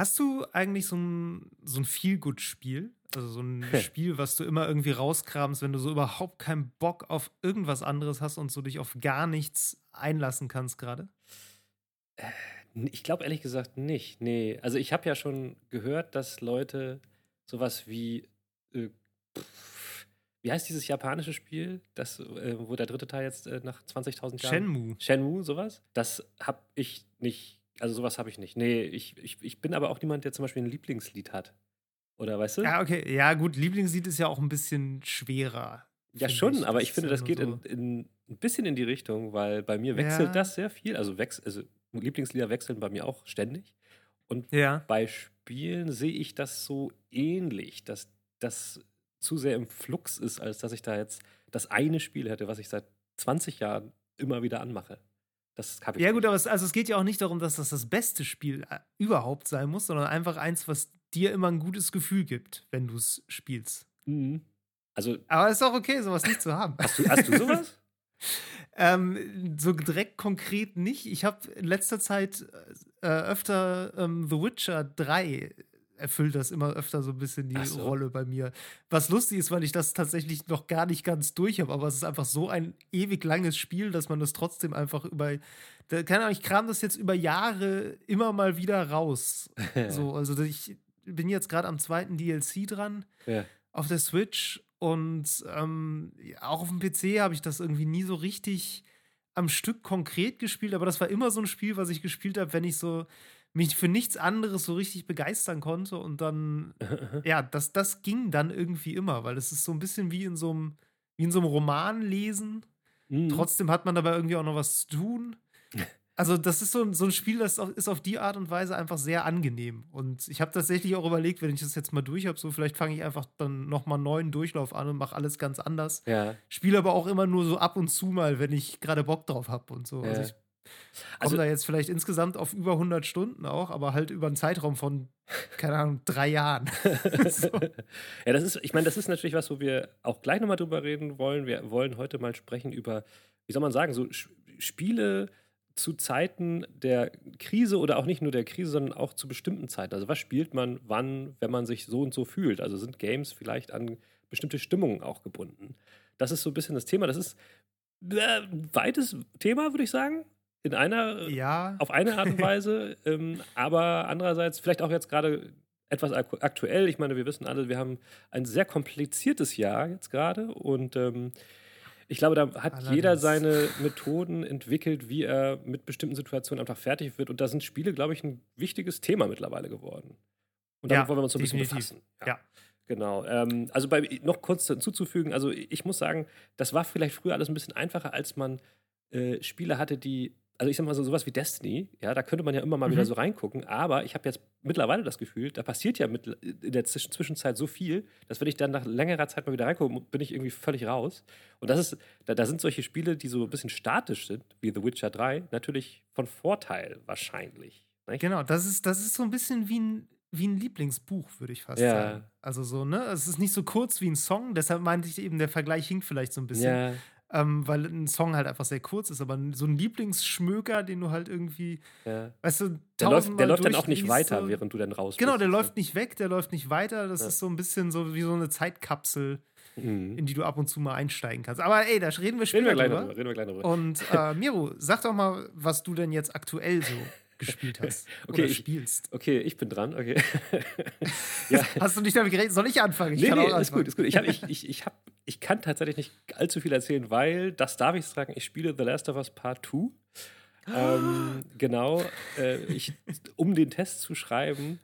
Hast du eigentlich so ein, so ein Feel-Good-Spiel? Also so ein Spiel, was du immer irgendwie rauskramst, wenn du so überhaupt keinen Bock auf irgendwas anderes hast und so dich auf gar nichts einlassen kannst gerade? Äh, ich glaube ehrlich gesagt nicht. Nee. Also ich habe ja schon gehört, dass Leute sowas wie äh, pff, wie heißt dieses japanische Spiel, das, äh, wo der dritte Teil jetzt äh, nach 20.000 Jahren. Shenmue. Shenmue, sowas. Das habe ich nicht. Also sowas habe ich nicht. Nee, ich, ich, ich bin aber auch niemand, der zum Beispiel ein Lieblingslied hat. Oder weißt du? Ja, okay. Ja, gut, Lieblingslied ist ja auch ein bisschen schwerer. Ja, schon, ich. aber ich finde, das geht so. in, in, ein bisschen in die Richtung, weil bei mir wechselt ja. das sehr viel. Also, wechs also Lieblingslieder wechseln bei mir auch ständig. Und ja. bei Spielen sehe ich das so ähnlich, dass das zu sehr im Flux ist, als dass ich da jetzt das eine Spiel hätte, was ich seit 20 Jahren immer wieder anmache. Das habe ich. Ja, gut, aber es, also es geht ja auch nicht darum, dass das das beste Spiel äh, überhaupt sein muss, sondern einfach eins, was dir immer ein gutes Gefühl gibt, wenn du es spielst. Mhm. Also, aber es ist auch okay, sowas nicht zu haben. Hast du, hast du sowas? ähm, so direkt konkret nicht. Ich habe in letzter Zeit äh, öfter ähm, The Witcher 3 erfüllt das immer öfter so ein bisschen die so. Rolle bei mir. Was lustig ist, weil ich das tatsächlich noch gar nicht ganz durch habe, aber es ist einfach so ein ewig langes Spiel, dass man das trotzdem einfach über, da, keine Ahnung, ich kram das jetzt über Jahre immer mal wieder raus. so, also ich bin jetzt gerade am zweiten DLC dran ja. auf der Switch und ähm, auch auf dem PC habe ich das irgendwie nie so richtig am Stück konkret gespielt, aber das war immer so ein Spiel, was ich gespielt habe, wenn ich so mich für nichts anderes so richtig begeistern konnte. Und dann, ja, das, das ging dann irgendwie immer, weil es ist so ein bisschen wie in so einem, wie in so einem Roman lesen. Mhm. Trotzdem hat man dabei irgendwie auch noch was zu tun. Also, das ist so ein, so ein Spiel, das ist auf die Art und Weise einfach sehr angenehm. Und ich habe tatsächlich auch überlegt, wenn ich das jetzt mal durch habe, so vielleicht fange ich einfach dann nochmal einen neuen Durchlauf an und mache alles ganz anders. Ja. Spiele aber auch immer nur so ab und zu mal, wenn ich gerade Bock drauf habe und so. Also ja. Also, ich also da jetzt vielleicht insgesamt auf über 100 Stunden auch, aber halt über einen Zeitraum von, keine Ahnung, drei Jahren. so. Ja, das ist, ich meine, das ist natürlich was, wo wir auch gleich nochmal drüber reden wollen. Wir wollen heute mal sprechen über, wie soll man sagen, so Spiele zu Zeiten der Krise oder auch nicht nur der Krise, sondern auch zu bestimmten Zeiten. Also was spielt man wann, wenn man sich so und so fühlt? Also sind Games vielleicht an bestimmte Stimmungen auch gebunden? Das ist so ein bisschen das Thema. Das ist ein äh, weites Thema, würde ich sagen in einer, ja. auf eine Art und Weise, ähm, aber andererseits vielleicht auch jetzt gerade etwas aktuell. Ich meine, wir wissen alle, wir haben ein sehr kompliziertes Jahr jetzt gerade und ähm, ich glaube, da hat Allerdings. jeder seine Methoden entwickelt, wie er mit bestimmten Situationen einfach fertig wird. Und da sind Spiele, glaube ich, ein wichtiges Thema mittlerweile geworden. Und damit ja, wollen wir uns so ein bisschen befassen. Ja. ja. Genau. Ähm, also bei, noch kurz hinzuzufügen, also ich muss sagen, das war vielleicht früher alles ein bisschen einfacher, als man äh, Spiele hatte, die also ich sag mal so sowas wie Destiny, ja, da könnte man ja immer mal mhm. wieder so reingucken, aber ich habe jetzt mittlerweile das Gefühl, da passiert ja mit, in der Zwischenzeit so viel, dass wenn ich dann nach längerer Zeit mal wieder reingucke, bin ich irgendwie völlig raus. Und das ist, da, da sind solche Spiele, die so ein bisschen statisch sind, wie The Witcher 3, natürlich von Vorteil wahrscheinlich. Nicht? Genau, das ist, das ist so ein bisschen wie ein wie ein Lieblingsbuch, würde ich fast ja. sagen. Also so, ne? Es ist nicht so kurz wie ein Song, deshalb meinte ich eben, der Vergleich hinkt vielleicht so ein bisschen. Ja ähm, weil ein Song halt einfach sehr kurz ist, aber so ein Lieblingsschmöker, den du halt irgendwie, ja. weißt du, der läuft, der läuft dann auch nicht weiter, während du dann raus Genau, der läuft nicht weg, der läuft nicht weiter. Das ja. ist so ein bisschen so wie so eine Zeitkapsel, mhm. in die du ab und zu mal einsteigen kannst. Aber ey, da reden wir später reden wir drüber. drüber. Reden wir gleich drüber. Und äh, Miro, sag doch mal, was du denn jetzt aktuell so gespielt hast. okay, oder ich, spielst. Okay, ich bin dran, okay. ja. Hast du nicht damit gerechnet? Soll ich anfangen? Ich nee, nee, ist gut, ist gut. Ich, hab, ich, ich, ich, hab, ich kann tatsächlich nicht allzu viel erzählen, weil, das darf ich sagen, ich spiele The Last of Us Part 2. ähm, genau, äh, ich, um den Test zu schreiben,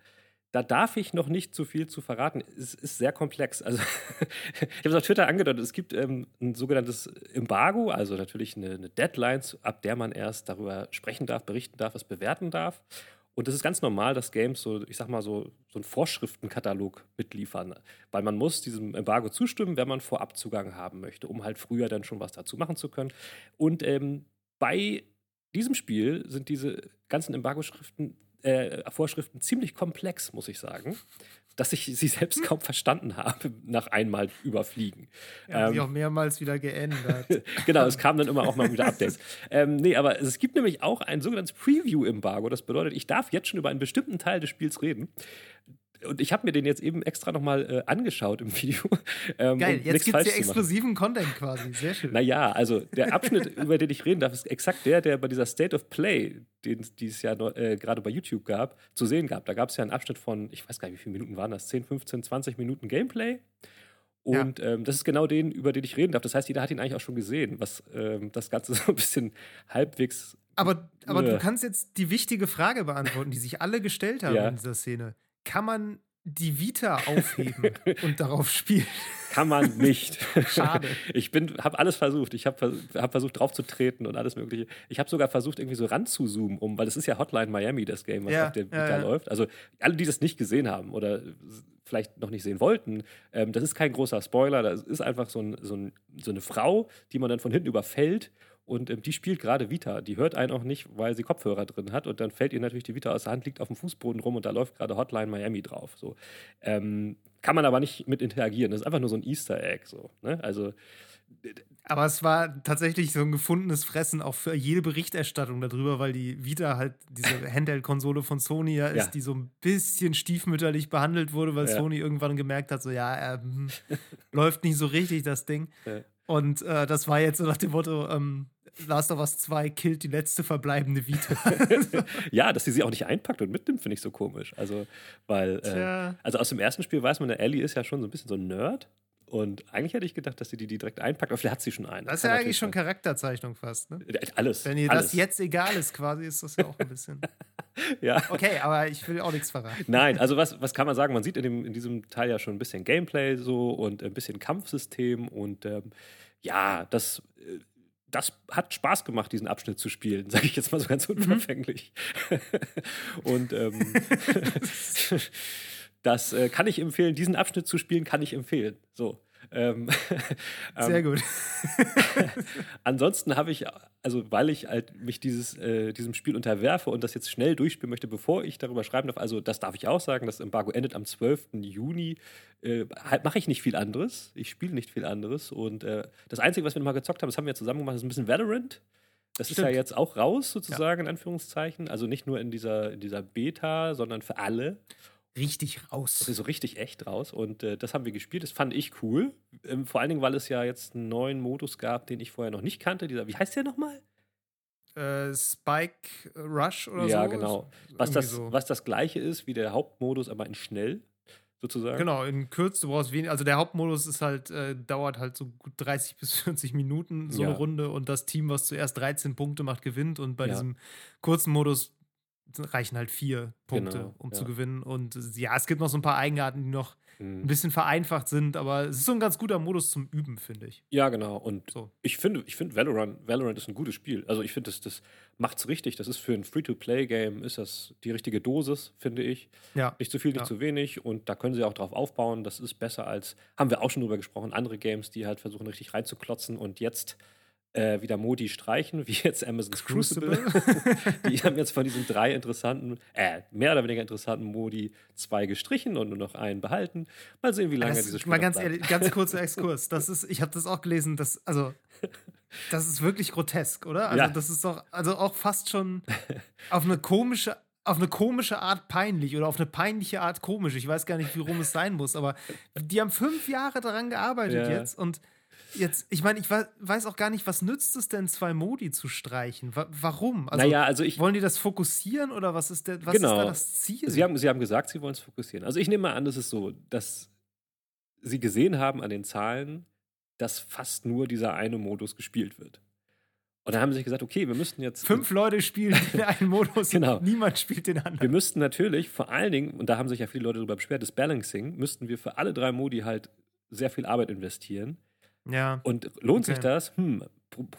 da darf ich noch nicht zu viel zu verraten. Es ist sehr komplex. Also, ich habe es auf Twitter angedeutet, es gibt ähm, ein sogenanntes Embargo, also natürlich eine, eine, Deadline, ab der man erst darüber sprechen darf, berichten darf, es bewerten darf. Und es ist ganz normal, dass Games so, ich sag mal, so, so einen Vorschriftenkatalog mitliefern. Weil man muss diesem Embargo zustimmen, wenn man Vorabzugang haben möchte, um halt früher dann schon was dazu machen zu können. Und ähm, bei diesem Spiel sind diese ganzen Embargo-Schriften äh, Vorschriften ziemlich komplex, muss ich sagen. dass ich sie selbst kaum verstanden habe nach einmal überfliegen. Ja, ähm, sie auch mehrmals wieder geändert. genau, es kamen dann immer auch mal wieder Updates. ähm, nee, aber es gibt nämlich auch ein sogenanntes Preview-Embargo. Das bedeutet, ich darf jetzt schon über einen bestimmten Teil des Spiels reden und ich habe mir den jetzt eben extra nochmal äh, angeschaut im Video. Ähm, Geil, jetzt gibt es ja exklusiven Content quasi. Sehr schön. Naja, also der Abschnitt, über den ich reden darf, ist exakt der, der bei dieser State of Play, den es ja äh, gerade bei YouTube gab, zu sehen gab. Da gab es ja einen Abschnitt von, ich weiß gar nicht, wie viele Minuten waren das? 10, 15, 20 Minuten Gameplay. Und ja. ähm, das ist genau den, über den ich reden darf. Das heißt, jeder hat ihn eigentlich auch schon gesehen, was ähm, das Ganze so ein bisschen halbwegs. Aber, aber du kannst jetzt die wichtige Frage beantworten, die sich alle gestellt haben ja. in dieser Szene kann man die Vita aufheben und darauf spielen. Kann man nicht. Schade. Ich habe alles versucht. Ich habe hab versucht, drauf zu treten und alles Mögliche. Ich habe sogar versucht, irgendwie so ranzuzoomen, um, weil es ist ja Hotline Miami, das Game, was ja, auf der Vita ja, ja. läuft. Also alle, die das nicht gesehen haben oder vielleicht noch nicht sehen wollten, ähm, das ist kein großer Spoiler. Das ist einfach so, ein, so, ein, so eine Frau, die man dann von hinten überfällt und ähm, die spielt gerade Vita. Die hört einen auch nicht, weil sie Kopfhörer drin hat. Und dann fällt ihr natürlich die Vita aus der Hand, liegt auf dem Fußboden rum und da läuft gerade Hotline Miami drauf. So. Ähm, kann man aber nicht mit interagieren. Das ist einfach nur so ein Easter Egg. So, ne? Also. Aber es war tatsächlich so ein gefundenes Fressen auch für jede Berichterstattung darüber, weil die Vita halt diese Handheld-Konsole von Sony ja ist, ja. die so ein bisschen stiefmütterlich behandelt wurde, weil ja. Sony irgendwann gemerkt hat, so ja, ähm, läuft nicht so richtig das Ding. Ja. Und äh, das war jetzt so nach dem Motto, ähm, Last of Us 2 killt die letzte verbleibende Vita. ja, dass sie sie auch nicht einpackt und mitnimmt, finde ich so komisch. Also, weil, äh, also aus dem ersten Spiel weiß man, der Ellie ist ja schon so ein bisschen so ein Nerd. Und eigentlich hätte ich gedacht, dass sie die, die direkt einpackt, aber vielleicht hat sie schon einen. Das ist ja eigentlich schon Charakterzeichnung fast, ne? Alles. Wenn ihr alles. das jetzt egal ist, quasi, ist das ja auch ein bisschen. ja. Okay, aber ich will auch nichts verraten. Nein, also was, was kann man sagen? Man sieht in, dem, in diesem Teil ja schon ein bisschen Gameplay so und ein bisschen Kampfsystem und ähm, ja, das äh, das hat Spaß gemacht, diesen Abschnitt zu spielen, sage ich jetzt mal so ganz mhm. unverfänglich. Mhm. und ähm, das äh, kann ich empfehlen, diesen Abschnitt zu spielen, kann ich empfehlen. So. Ähm, Sehr gut. ansonsten habe ich, also weil ich halt mich dieses, äh, diesem Spiel unterwerfe und das jetzt schnell durchspielen möchte, bevor ich darüber schreiben darf, also das darf ich auch sagen, das Embargo endet am 12. Juni, äh, halt mache ich nicht viel anderes. Ich spiele nicht viel anderes und äh, das Einzige, was wir noch mal gezockt haben, das haben wir zusammen gemacht, ist ein bisschen Valorant. Das Stimmt. ist ja jetzt auch raus, sozusagen, ja. in Anführungszeichen. Also nicht nur in dieser, in dieser Beta, sondern für alle richtig raus. So richtig echt raus. Und äh, das haben wir gespielt. Das fand ich cool. Ähm, vor allen Dingen, weil es ja jetzt einen neuen Modus gab, den ich vorher noch nicht kannte. Dieser, wie heißt der nochmal? Äh, Spike Rush oder ja, so. Ja, genau. Was das, so. was das gleiche ist wie der Hauptmodus, aber in schnell. Sozusagen. Genau, in Kürze, du brauchst wenig. Also der Hauptmodus ist halt, äh, dauert halt so gut 30 bis 40 Minuten, so ja. eine Runde. Und das Team, was zuerst 13 Punkte macht, gewinnt. Und bei ja. diesem kurzen Modus reichen halt vier Punkte, genau, um ja. zu gewinnen. Und ja, es gibt noch so ein paar Eigenarten, die noch mhm. ein bisschen vereinfacht sind, aber es ist so ein ganz guter Modus zum Üben, finde ich. Ja, genau. Und so. ich finde, ich finde Valorant, Valorant ist ein gutes Spiel. Also ich finde, das, das es richtig. Das ist für ein Free-to-Play-Game ist das die richtige Dosis, finde ich. Ja. Nicht zu viel, nicht ja. zu wenig. Und da können sie auch drauf aufbauen. Das ist besser als, haben wir auch schon drüber gesprochen, andere Games, die halt versuchen, richtig reinzuklotzen und jetzt äh, wieder Modi streichen, wie jetzt Amazon's Crucible. die haben jetzt von diesen drei interessanten, äh, mehr oder weniger interessanten Modi zwei gestrichen und nur noch einen behalten. Mal sehen, wie lange das, diese Spiel Mal ganz ehrlich, ganz kurzer Exkurs. Das ist, ich habe das auch gelesen, dass, also, das ist wirklich grotesk, oder? Also, ja. das ist doch, also auch fast schon auf eine komische auf eine komische Art peinlich oder auf eine peinliche Art komisch. Ich weiß gar nicht, wie rum es sein muss, aber die haben fünf Jahre daran gearbeitet ja. jetzt und Jetzt, ich meine, ich weiß auch gar nicht, was nützt es denn, zwei Modi zu streichen? warum? Also, naja, also ich, wollen die das fokussieren oder was ist, der, was genau. ist da das Ziel? Sie haben, Sie haben gesagt, Sie wollen es fokussieren. Also ich nehme mal an, es ist so, dass Sie gesehen haben an den Zahlen, dass fast nur dieser eine Modus gespielt wird. Und dann haben sie sich gesagt, okay, wir müssten jetzt. Fünf Leute spielen den einen Modus, genau. niemand spielt den anderen. Wir müssten natürlich vor allen Dingen, und da haben sich ja viele Leute darüber beschwert, das Balancing, müssten wir für alle drei Modi halt sehr viel Arbeit investieren. Ja. Und lohnt okay. sich das? Hm,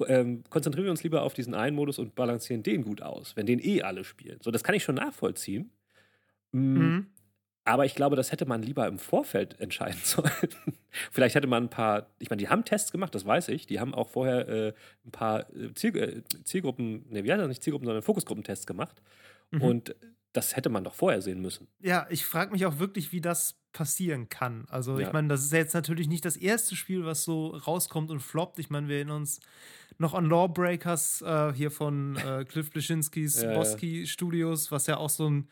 ähm, konzentrieren wir uns lieber auf diesen einen Modus und balancieren den gut aus, wenn den eh alle spielen. So, das kann ich schon nachvollziehen. Mm, mhm. Aber ich glaube, das hätte man lieber im Vorfeld entscheiden sollen. Vielleicht hätte man ein paar, ich meine, die haben Tests gemacht, das weiß ich. Die haben auch vorher äh, ein paar äh, Ziel, äh, Zielgruppen, ne, wie heißt das nicht Zielgruppen, sondern Fokusgruppentests gemacht. Mhm. Und das hätte man doch vorher sehen müssen. Ja, ich frage mich auch wirklich, wie das passieren kann. Also, Ja. ich meine, das ist ja jetzt natürlich nicht das erste Spiel, was so rauskommt und floppt. Ich meine, wir erinnern uns noch an Lawbreakers äh, hier von äh, Cliff Bleschinskis Ja, ja. Boski Studios, was ja auch so ein,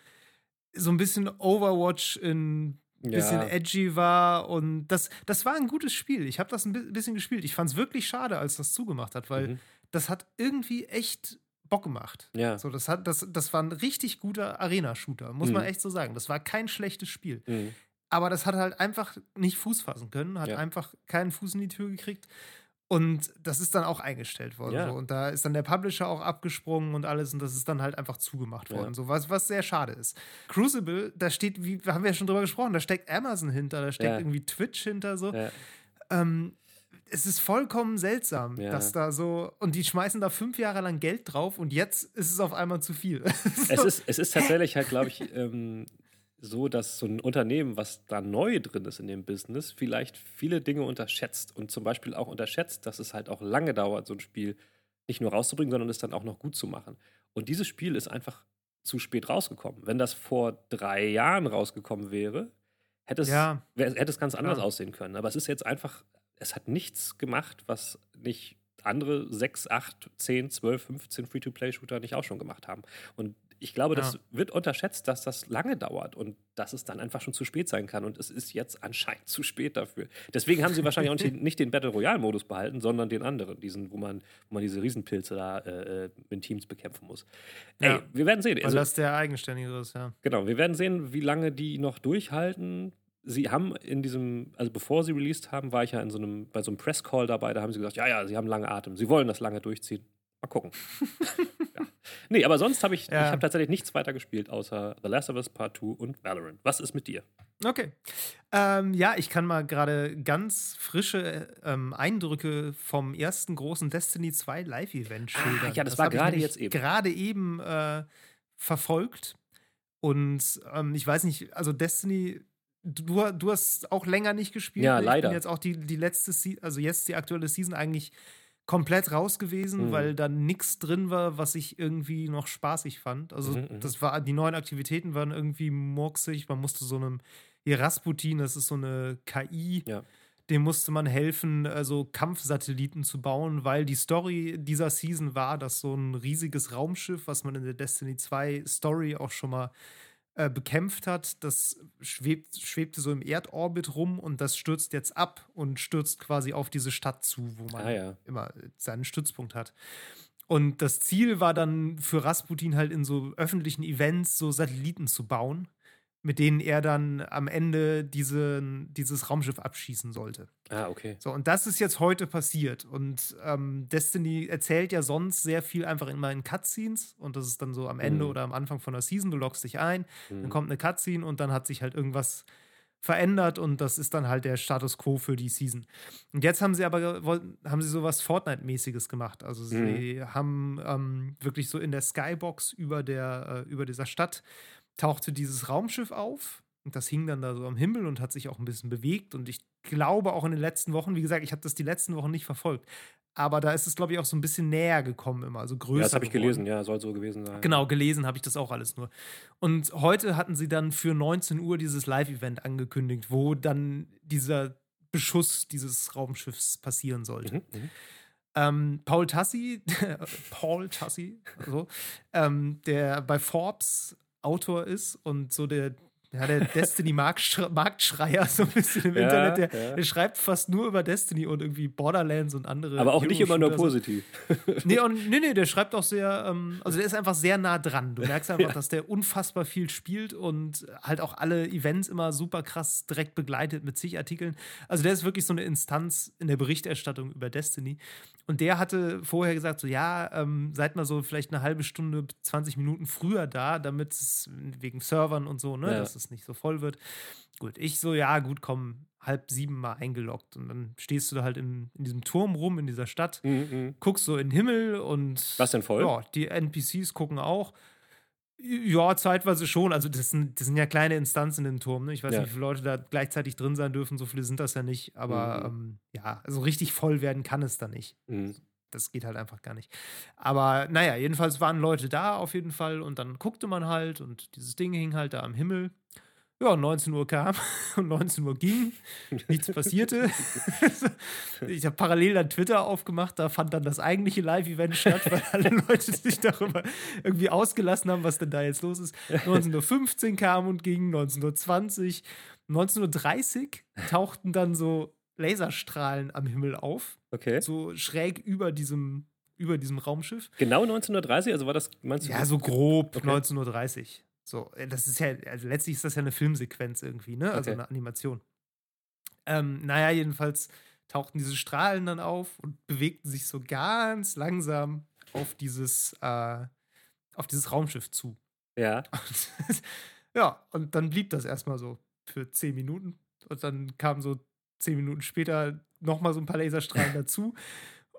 so ein bisschen Overwatch in bisschen Ja. edgy war und das, das war ein gutes Spiel. Ich habe das ein bi- bisschen gespielt. Ich fand es wirklich schade, als das zugemacht hat, weil Mhm. das hat irgendwie echt Bock gemacht. Ja. So, das, hat, das, das war ein richtig guter Arena-Shooter, muss man Mhm. echt so sagen. Das war kein schlechtes Spiel. Mhm. Aber das hat halt einfach nicht Fuß fassen können, hat Ja. einfach keinen Fuß in die Tür gekriegt. Und das ist dann auch eingestellt worden. Ja. So. Und da ist dann der Publisher auch abgesprungen und alles und das ist dann halt einfach zugemacht Ja. worden. So, was, was sehr schade ist. Crucible, da steht, wie haben wir ja schon drüber gesprochen, da steckt Amazon hinter, da steckt Ja. irgendwie Twitch hinter so. Ja. Ähm, es ist vollkommen seltsam, Ja. dass da so. Und die schmeißen da fünf Jahre lang Geld drauf und jetzt ist es auf einmal zu viel. Es ist, es ist tatsächlich halt, glaube ich, ähm, so, dass so ein Unternehmen, was da neu drin ist in dem Business, vielleicht viele Dinge unterschätzt und zum Beispiel auch unterschätzt, dass es halt auch lange dauert, so ein Spiel nicht nur rauszubringen, sondern es dann auch noch gut zu machen. Und dieses Spiel ist einfach zu spät rausgekommen. Wenn das vor drei Jahren rausgekommen wäre, hätte es, Ja. hätte es ganz anders Klar. aussehen können. Aber es ist jetzt einfach, es hat nichts gemacht, was nicht andere 6, 8, 10, 12, 15 Free-to-Play-Shooter nicht auch schon gemacht haben. Und ich glaube, das Ja. wird unterschätzt, dass das lange dauert und dass es dann einfach schon zu spät sein kann. Und es ist jetzt anscheinend zu spät dafür. Deswegen haben sie wahrscheinlich auch nicht, den Battle Royale-Modus behalten, sondern den anderen, diesen, wo man, wo man diese Riesenpilze da äh, äh, mit Teams bekämpfen muss. Ey, Ja. wir werden sehen. Weil Also, das der eigenständigere ist, ja. Genau, wir werden sehen, wie lange die noch durchhalten. Sie haben in diesem, also bevor sie released haben, war ich ja in so einem, bei so einem Press-Call dabei, da haben sie gesagt, ja, ja, sie haben lange Atem, sie wollen das lange durchziehen. Mal gucken. ja. Nee, aber sonst habe ich, Ja. ich habe tatsächlich nichts weiter gespielt, außer The Last of Us Part 2 und Valorant. Was ist mit dir? Okay. Ähm, ja, ich kann mal gerade ganz frische ähm, Eindrücke vom ersten großen Destiny 2 Live-Event Ah, schildern. ja, das war hab ich gerade jetzt eben. Gerade eben äh, verfolgt. Und ähm, ich weiß nicht, also Destiny, du, du hast auch länger nicht gespielt. Ja, ne? Ich leider. bin jetzt auch die, die letzte, Se also jetzt die aktuelle Season eigentlich komplett raus gewesen, Mhm. weil da nichts drin war, was ich irgendwie noch spaßig fand. Also Mhm, mhm. das war, die neuen Aktivitäten waren irgendwie murksig. Man musste so einem, hier Rasputin, das ist so eine KI, Ja. dem musste man helfen, also Kampfsatelliten zu bauen, weil die Story dieser Season war, dass so ein riesiges Raumschiff, was man in der Destiny 2 Story auch schon mal äh, bekämpft hat, das schwebt, schwebte so im Erdorbit rum und das stürzt jetzt ab und stürzt quasi auf diese Stadt zu, wo man Ah, ja. immer seinen Stützpunkt hat. Und das Ziel war dann für Rasputin halt in so öffentlichen Events so Satelliten zu bauen, mit denen er dann am Ende diesen, dieses Raumschiff abschießen sollte. Ah, okay. So, und das ist jetzt heute passiert. Und ähm, Destiny erzählt ja sonst sehr viel einfach immer in Cutscenes. Und das ist dann so am Ende Mhm. oder am Anfang von der Season. Du loggst dich ein, dann Mhm. kommt eine Cutscene und dann hat sich halt irgendwas verändert und das ist dann halt der Status quo für die Season. Und jetzt haben sie aber haben sie sowas Fortnite-mäßiges gemacht. Also sie haben ähm, wirklich so in der Skybox über der äh, über dieser Stadt tauchte dieses Raumschiff auf und das hing dann da so am Himmel und hat sich auch ein bisschen bewegt und ich glaube auch in den letzten Wochen, wie gesagt, ich habe das die letzten Wochen nicht verfolgt, aber da ist es glaube ich auch so ein bisschen näher gekommen immer, also größer. Ja, das habe ich geworden. gelesen, ja, soll so gewesen sein. Genau, gelesen habe ich das auch alles nur. Und heute hatten sie dann für 19 Uhr dieses Live-Event angekündigt, wo dann dieser Beschuss dieses Raumschiffs passieren sollte. Mhm, mhm. Ähm, Paul Tassi, Paul Tassi, so, ähm, der bei Forbes Autor ist und so der, ja, der Destiny-Marktschreier so ein bisschen im Ja, Internet, der, ja. der schreibt fast nur über Destiny und irgendwie Borderlands und andere. Aber auch nicht immer nur positiv. Nee, und, nee, nee, der schreibt auch sehr, ähm, also der ist einfach sehr nah dran. Du merkst einfach, dass der unfassbar viel spielt und halt auch alle Events immer super krass direkt begleitet mit zig Artikeln. Also der ist wirklich so eine Instanz in der Berichterstattung über Destiny. Und der hatte vorher gesagt, so ja, ähm, seid mal so vielleicht eine halbe Stunde, 20 Minuten früher da, damit es wegen Servern und so, ne, Ja. dass es nicht so voll wird. Gut, ich so, ja, gut, komm, halb sieben mal eingeloggt. Und dann stehst du da halt in, in diesem Turm rum, in dieser Stadt Mhm, mhm. guckst so in den Himmel und. Was denn voll? Ja, die NPCs gucken auch. Ja, zeitweise schon. Also, das sind, das sind ja kleine Instanzen im Turm. Ne? Ich weiß Ja. nicht, wie viele Leute da gleichzeitig drin sein dürfen. So viele sind das ja nicht. Aber Mhm. ähm, ja, also richtig voll werden kann es da nicht. Mhm. Das geht halt einfach gar nicht. Aber naja, jedenfalls waren Leute da auf jeden Fall und dann guckte man halt und dieses Ding hing halt da am Himmel. Ja, 19 Uhr kam und 19 Uhr ging, nichts passierte. ich habe parallel dann Twitter aufgemacht, da fand dann das eigentliche Live-Event statt, weil alle Leute sich darüber irgendwie ausgelassen haben, was denn da jetzt los ist. 19.15 Uhr kam und ging, 19.20 Uhr. 19.30 Uhr tauchten dann so Laserstrahlen am Himmel auf. Okay. So schräg über diesem, über diesem Raumschiff. Genau 1930, also war das, meinst du? Ja, so grob okay. 19.30 Uhr. So, äh, das ist ja, also letztlich ist das ja eine Filmsequenz irgendwie, ne? Also okay. eine Animation. Ähm, naja, jedenfalls tauchten diese Strahlen dann auf und bewegten sich so ganz langsam auf dieses, äh, auf dieses Raumschiff zu. Ja. Und, ja, und dann blieb das erstmal so für zehn Minuten. Und dann kam so zehn Minuten später nochmal so ein paar Laserstrahlen dazu.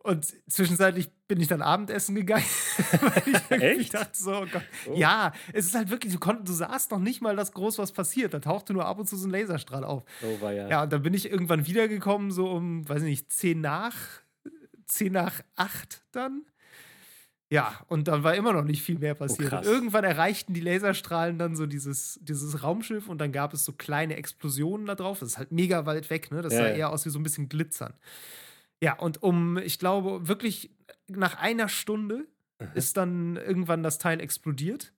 Und zwischenzeitlich bin ich dann Abendessen gegangen. weil ich Echt? dachte so, oh Gott. Oh. Ja, es ist halt wirklich, du, konnt, du sahst noch nicht mal, dass groß was passiert. Da tauchte nur ab und zu so ein Laserstrahl auf. Oh, war ja. Ja, und dann bin ich irgendwann wiedergekommen, so um, weiß ich nicht, zehn nach, zehn nach acht dann. Ja, und dann war immer noch nicht viel mehr oh, passiert. Oh, irgendwann erreichten die Laserstrahlen dann so dieses, dieses Raumschiff und dann gab es so kleine Explosionen da drauf. Das ist halt mega weit weg, ne? Das ja, sah ja. eher aus wie so ein bisschen glitzern. Ja, und um, ich glaube, wirklich nach einer Stunde Aha. ist dann irgendwann das Teil explodiert.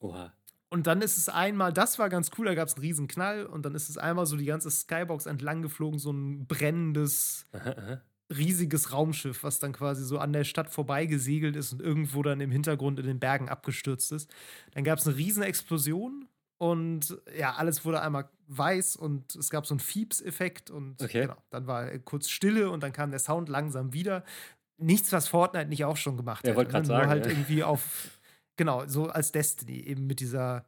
Oha. Und dann ist es einmal, das war ganz cool, da gab es einen riesen Knall und dann ist es einmal so die ganze Skybox entlang geflogen, so ein brennendes, aha, aha riesiges Raumschiff, was dann quasi so an der Stadt vorbeigesegelt ist und irgendwo dann im Hintergrund in den Bergen abgestürzt ist. Dann gab es eine riesen Explosion und ja, alles wurde einmal weiß und es gab so einen Fieps-Effekt und okay. genau, dann war kurz Stille und dann kam der Sound langsam wieder. Nichts, was Fortnite nicht auch schon gemacht hat. Ja, gerade sagen. Nur halt ja. irgendwie auf, genau, so als Destiny, eben mit dieser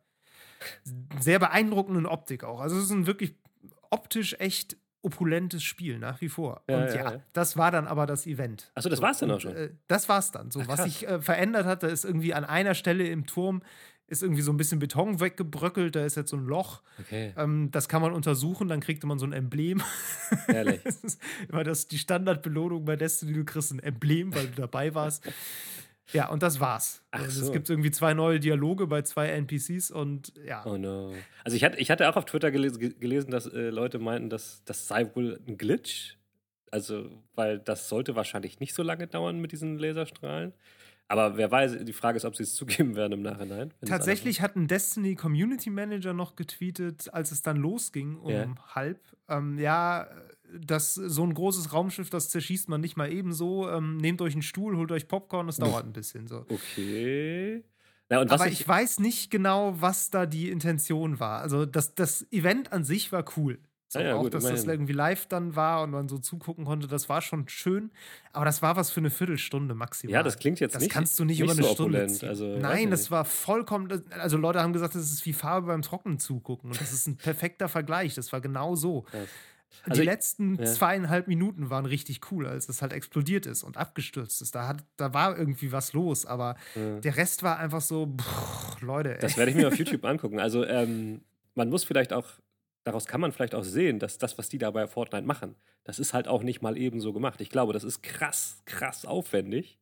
sehr beeindruckenden Optik auch. Also es ist ein wirklich optisch echt opulentes Spiel nach wie vor. Ja, und ja, ja, das war dann aber das Event. Achso, das so, war's dann auch schon. Äh, das war's dann. So, Ach, was sich äh, verändert hat, da ist irgendwie an einer Stelle im Turm ist irgendwie so ein bisschen Beton weggebröckelt, da ist jetzt so ein Loch. Okay. Ähm, das kann man untersuchen, dann kriegt man so ein Emblem. Ehrlich. das ist immer das, die Standardbelohnung bei Destiny, du kriegst ein Emblem, weil du dabei warst. Ja, und das war's. Ach also, Es gibt irgendwie zwei neue Dialoge bei zwei NPCs und ja. Oh no. Also ich hatte, ich hatte auch auf Twitter gelesen, gelesen dass äh, Leute meinten, dass das sei wohl ein Glitch. Also, weil das sollte wahrscheinlich nicht so lange dauern mit diesen Laserstrahlen. Aber wer weiß, die Frage ist, ob sie es zugeben werden im Nachhinein. Tatsächlich hat ein Destiny Community Manager noch getweetet, als es dann losging um ja. halb. Ähm, ja, das, so ein großes Raumschiff, das zerschießt man nicht mal ebenso. Ähm, nehmt euch einen Stuhl, holt euch Popcorn, das dauert ein bisschen so. Okay. Ja, Aber ich, ich, weiß nicht genau, was da die Intention war. Also das, das Event an sich war cool. So, ja, ja, auch, gut, dass immerhin. das irgendwie live dann war und man so zugucken konnte, das war schon schön. Aber das war was für eine Viertelstunde maximal. Ja, das klingt jetzt das nicht. Das kannst du nicht, nicht über eine so Stunde ziehen. Also, Nein, das war vollkommen. Also Leute haben gesagt, das ist wie Farbe beim Trocknen zugucken. Und das ist ein perfekter Vergleich. Das war genau so. Ja. Also die letzten ja. zweieinhalb Minuten waren richtig cool, als es halt explodiert ist und abgestürzt ist. Da, hat, da war irgendwie was los, aber ja. der Rest war einfach so, pff, Leute. Ey. Das werde ich mir auf YouTube angucken. Also ähm, man muss vielleicht auch, daraus kann man vielleicht auch sehen, dass das, was die da bei Fortnite machen, das ist halt auch nicht mal eben so gemacht. Ich glaube, das ist krass, krass aufwendig.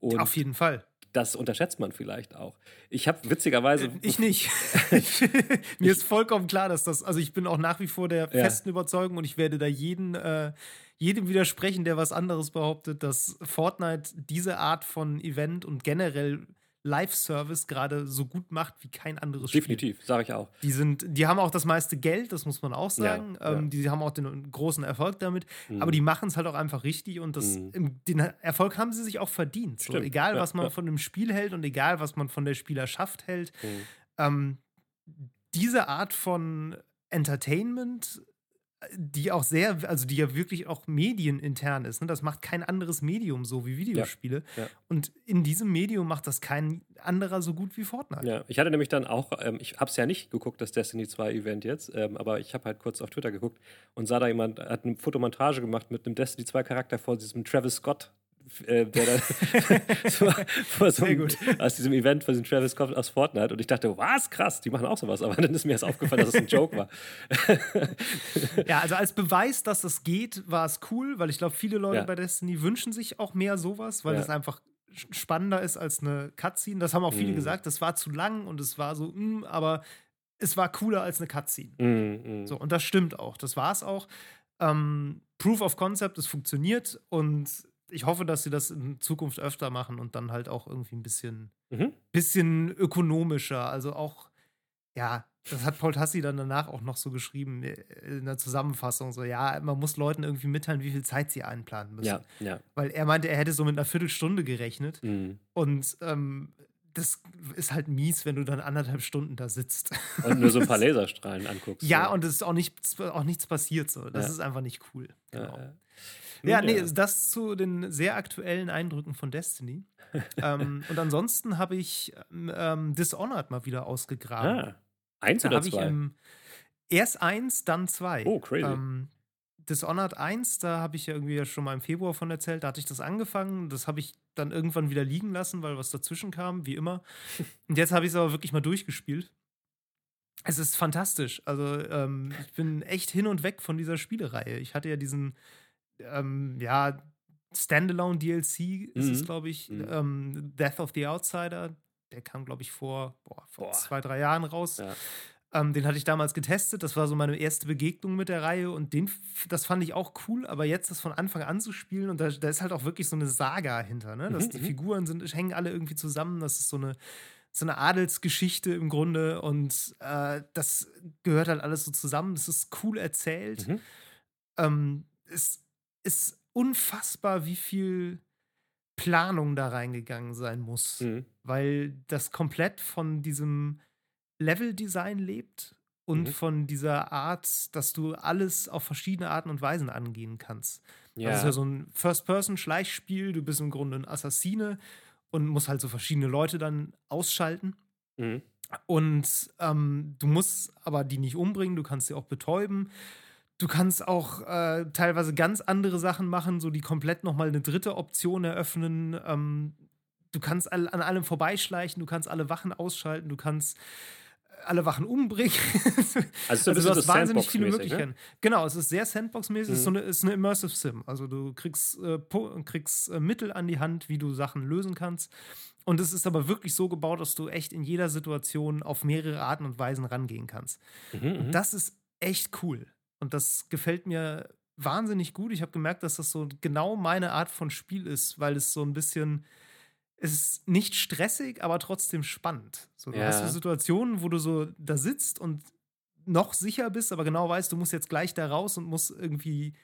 Und auf jeden Fall das unterschätzt man vielleicht auch. Ich habe witzigerweise. Äh, ich nicht. Mir ist vollkommen klar, dass das. Also ich bin auch nach wie vor der festen ja. Überzeugung und ich werde da jeden, äh, jedem widersprechen, der was anderes behauptet, dass Fortnite diese Art von Event und generell Live-Service gerade so gut macht wie kein anderes Definitiv, Spiel. sage ich auch. Die, sind, die haben auch das meiste Geld, das muss man auch sagen. Ja, ähm, ja. Die haben auch den großen Erfolg damit. Mhm. Aber die machen es halt auch einfach richtig und das, mhm. den Erfolg haben sie sich auch verdient. So, egal, ja, was man von dem Spiel hält und egal, was man von der Spielerschaft hält. Mhm. Ähm, diese Art von Entertainment die auch sehr, also die ja wirklich auch medienintern ist. Ne? Das macht kein anderes Medium so wie Videospiele. Ja, ja. Und in diesem Medium macht das kein anderer so gut wie Fortnite. Ja, ich hatte nämlich dann auch, ähm, ich habe es ja nicht geguckt, das Destiny 2 Event jetzt, ähm, aber ich habe halt kurz auf Twitter geguckt und sah da jemand, hat eine Fotomontage gemacht mit einem Destiny 2 Charakter vor diesem Travis Scott äh, der da so, vor so einem, aus diesem Event von Travis Scott aus Fortnite und ich dachte, was krass, die machen auch sowas, aber dann ist mir erst aufgefallen, dass es ein Joke war. ja, also als Beweis, dass das geht, war es cool, weil ich glaube, viele Leute ja. bei Destiny wünschen sich auch mehr sowas, weil ja. das einfach spannender ist als eine Cutscene. Das haben auch viele mm. gesagt, das war zu lang und es war so, mm, aber es war cooler als eine Cutscene. Mm. So, und das stimmt auch. Das war es auch. Ähm, Proof of Concept, es funktioniert und ich hoffe, dass sie das in Zukunft öfter machen und dann halt auch irgendwie ein bisschen, mhm. bisschen ökonomischer. Also auch, ja, das hat Paul Tassi dann danach auch noch so geschrieben äh, in der Zusammenfassung. So, ja, man muss Leuten irgendwie mitteilen, wie viel Zeit sie einplanen müssen. Ja, ja. Weil er meinte, er hätte so mit einer Viertelstunde gerechnet. Mhm. Und ähm, das ist halt mies, wenn du dann anderthalb Stunden da sitzt. Und nur so ein paar Laserstrahlen anguckst. Ja, so. und es ist auch, nicht, auch nichts passiert so. Das ja. ist einfach nicht cool. Genau. Ja, ja, nee, das zu den sehr aktuellen Eindrücken von Destiny. ähm, und ansonsten habe ich ähm, Dishonored mal wieder ausgegraben. Ah, eins da oder zwei? Ich, ähm, erst eins, dann zwei. Oh, crazy. Ähm, Dishonored 1, da habe ich ja irgendwie schon mal im Februar von erzählt, da hatte ich das angefangen. Das habe ich dann irgendwann wieder liegen lassen, weil was dazwischen kam, wie immer. Und jetzt habe ich es aber wirklich mal durchgespielt. Es ist fantastisch. Also, ähm, ich bin echt hin und weg von dieser Spielereihe. Ich hatte ja diesen ähm, ja, Standalone DLC ist mhm. es, glaube ich, mhm. ähm, Death of the Outsider. Der kam, glaube ich, vor, boah, vor boah. zwei, drei Jahren raus. Ja. Ähm, den hatte ich damals getestet. Das war so meine erste Begegnung mit der Reihe und den, das fand ich auch cool. Aber jetzt das von Anfang an zu spielen und da, da ist halt auch wirklich so eine Saga hinter. Ne? Dass mhm, die mhm. Figuren sind, hängen alle irgendwie zusammen. Das ist so eine, so eine Adelsgeschichte im Grunde und äh, das gehört halt alles so zusammen. Das ist cool erzählt. Mhm. Ähm, es ist unfassbar, wie viel Planung da reingegangen sein muss, mhm. weil das komplett von diesem Leveldesign lebt und mhm. von dieser Art, dass du alles auf verschiedene Arten und Weisen angehen kannst. Ja. Das ist ja so ein First-Person-Schleichspiel, du bist im Grunde ein Assassine und musst halt so verschiedene Leute dann ausschalten. Mhm. Und ähm, du musst aber die nicht umbringen, du kannst sie auch betäuben. Du kannst auch äh, teilweise ganz andere Sachen machen, so die komplett nochmal eine dritte Option eröffnen. Ähm, du kannst an allem vorbeischleichen, du kannst alle Wachen ausschalten, du kannst alle Wachen umbringen. Also, also du hast wahnsinnig viele ne? Möglichkeiten. Ne? Genau, es ist sehr Sandbox-mäßig, mhm. es ist, so eine, ist eine Immersive Sim. Also du kriegst, äh, kriegst äh, Mittel an die Hand, wie du Sachen lösen kannst. Und es ist aber wirklich so gebaut, dass du echt in jeder Situation auf mehrere Arten und Weisen rangehen kannst. Mhm, und mhm. das ist echt cool. Und das gefällt mir wahnsinnig gut. Ich habe gemerkt, dass das so genau meine Art von Spiel ist, weil es so ein bisschen es ist nicht stressig, aber trotzdem spannend. So, du ja. hast so Situationen, wo du so da sitzt und noch sicher bist, aber genau weißt, du musst jetzt gleich da raus und musst irgendwie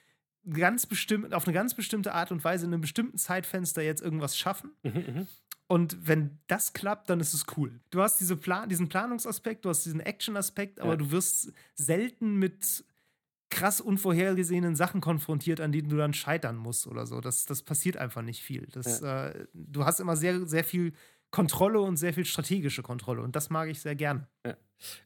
ganz bestimmt, auf eine ganz bestimmte Art und Weise in einem bestimmten Zeitfenster jetzt irgendwas schaffen. Mhm, mhm. und wenn das klappt, dann ist es cool. Du hast diese Plan diesen Planungsaspekt, du hast diesen Action-Aspekt, aber ja. du wirst selten mit krass unvorhergesehenen Sachen konfrontiert, an denen du dann scheitern musst oder so. Das, das passiert einfach nicht viel. Das, ja. äh, du hast immer sehr, sehr viel Kontrolle und sehr viel strategische Kontrolle und das mag ich sehr gern. Ja.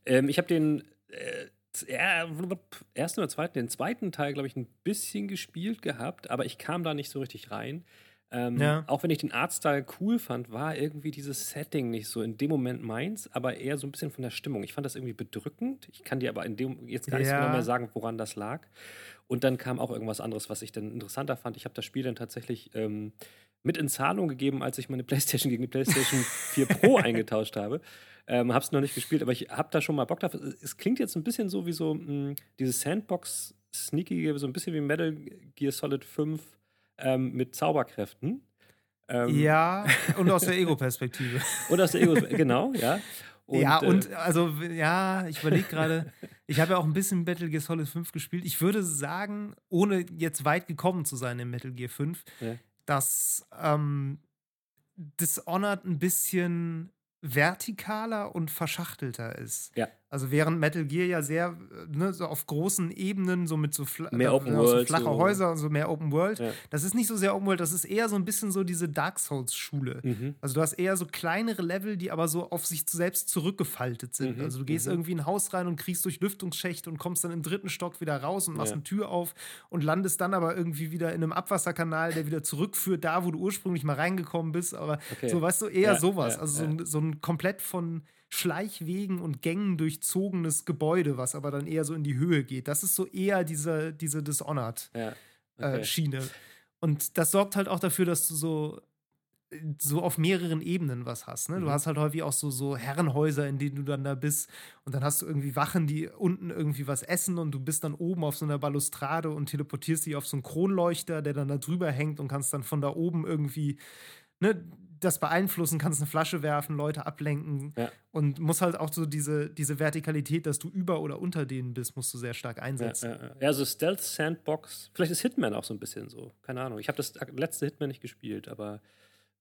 Ähm, ich habe den äh, ersten oder zweiten, den zweiten Teil, glaube ich, ein bisschen gespielt gehabt, aber ich kam da nicht so richtig rein. Ähm, ja. Auch wenn ich den Artstyle cool fand, war irgendwie dieses Setting nicht so in dem Moment meins, aber eher so ein bisschen von der Stimmung. Ich fand das irgendwie bedrückend. Ich kann dir aber in dem jetzt gar nicht ja. so genau mehr sagen, woran das lag. Und dann kam auch irgendwas anderes, was ich dann interessanter fand. Ich habe das Spiel dann tatsächlich ähm, mit in Zahlung gegeben, als ich meine PlayStation gegen die PlayStation 4 Pro eingetauscht habe. Ähm, habe es noch nicht gespielt, aber ich habe da schon mal Bock drauf. Es klingt jetzt ein bisschen so wie so mh, hm, dieses Sandbox-Sneaky, so ein bisschen wie Metal Gear Solid 5 ähm, mit Zauberkräften. Ähm, ja, und aus der Ego-Perspektive. und aus der Ego, genau, ja. Und, ja, und äh, also, ja, ich überlege gerade, ich habe ja auch ein bisschen Metal Gear Solid 5 gespielt. Ich würde sagen, ohne jetzt weit gekommen zu sein in Metal Gear 5, ja. dass ähm, Dishonored ein bisschen vertikaler und verschachtelter ist. Ja. Also während Metal Gear ja sehr ne, so auf großen Ebenen, so mit so, fla mehr Open so World, flache so. Häuser und so mehr Open World. Ja. Das ist nicht so sehr Open World, das ist eher so ein bisschen so diese Dark Souls-Schule. Mhm. Also du hast eher so kleinere Level, die aber so auf sich selbst zurückgefaltet sind. Mhm, Also du gehst mhm. irgendwie in ein Haus rein und kriegst durch Lüftungsschächte und kommst dann im dritten Stock wieder raus und machst Ja. eine Tür auf und landest dann aber irgendwie wieder in einem Abwasserkanal, der wieder zurückführt, da wo du ursprünglich mal reingekommen bist. Aber Okay. so, weißt du, eher Ja, sowas. also so, so ein komplett von Schleichwegen und Gängen durchzogenes Gebäude, was aber dann eher so in die Höhe geht. Das ist so eher diese, diese Dishonored Ja. äh, Okay. Schiene. Und das sorgt halt auch dafür, dass du so so auf mehreren Ebenen was hast. Ne? Du Mhm. hast halt häufig auch so, so Herrenhäuser, in denen du dann da bist. Und dann hast du irgendwie Wachen, die unten irgendwie was essen und du bist dann oben auf so einer Balustrade und teleportierst dich auf so einen Kronleuchter, der dann da drüber hängt und kannst dann von da oben irgendwie ne, das beeinflussen, kannst eine Flasche werfen, Leute ablenken Ja. und musst halt auch so diese, diese Vertikalität, dass du über oder unter denen bist, musst du sehr stark einsetzen. ja, ja. so Stealth Sandbox. Vielleicht ist Hitman auch so ein bisschen so. Keine Ahnung. Ich habe das letzte Hitman nicht gespielt, aber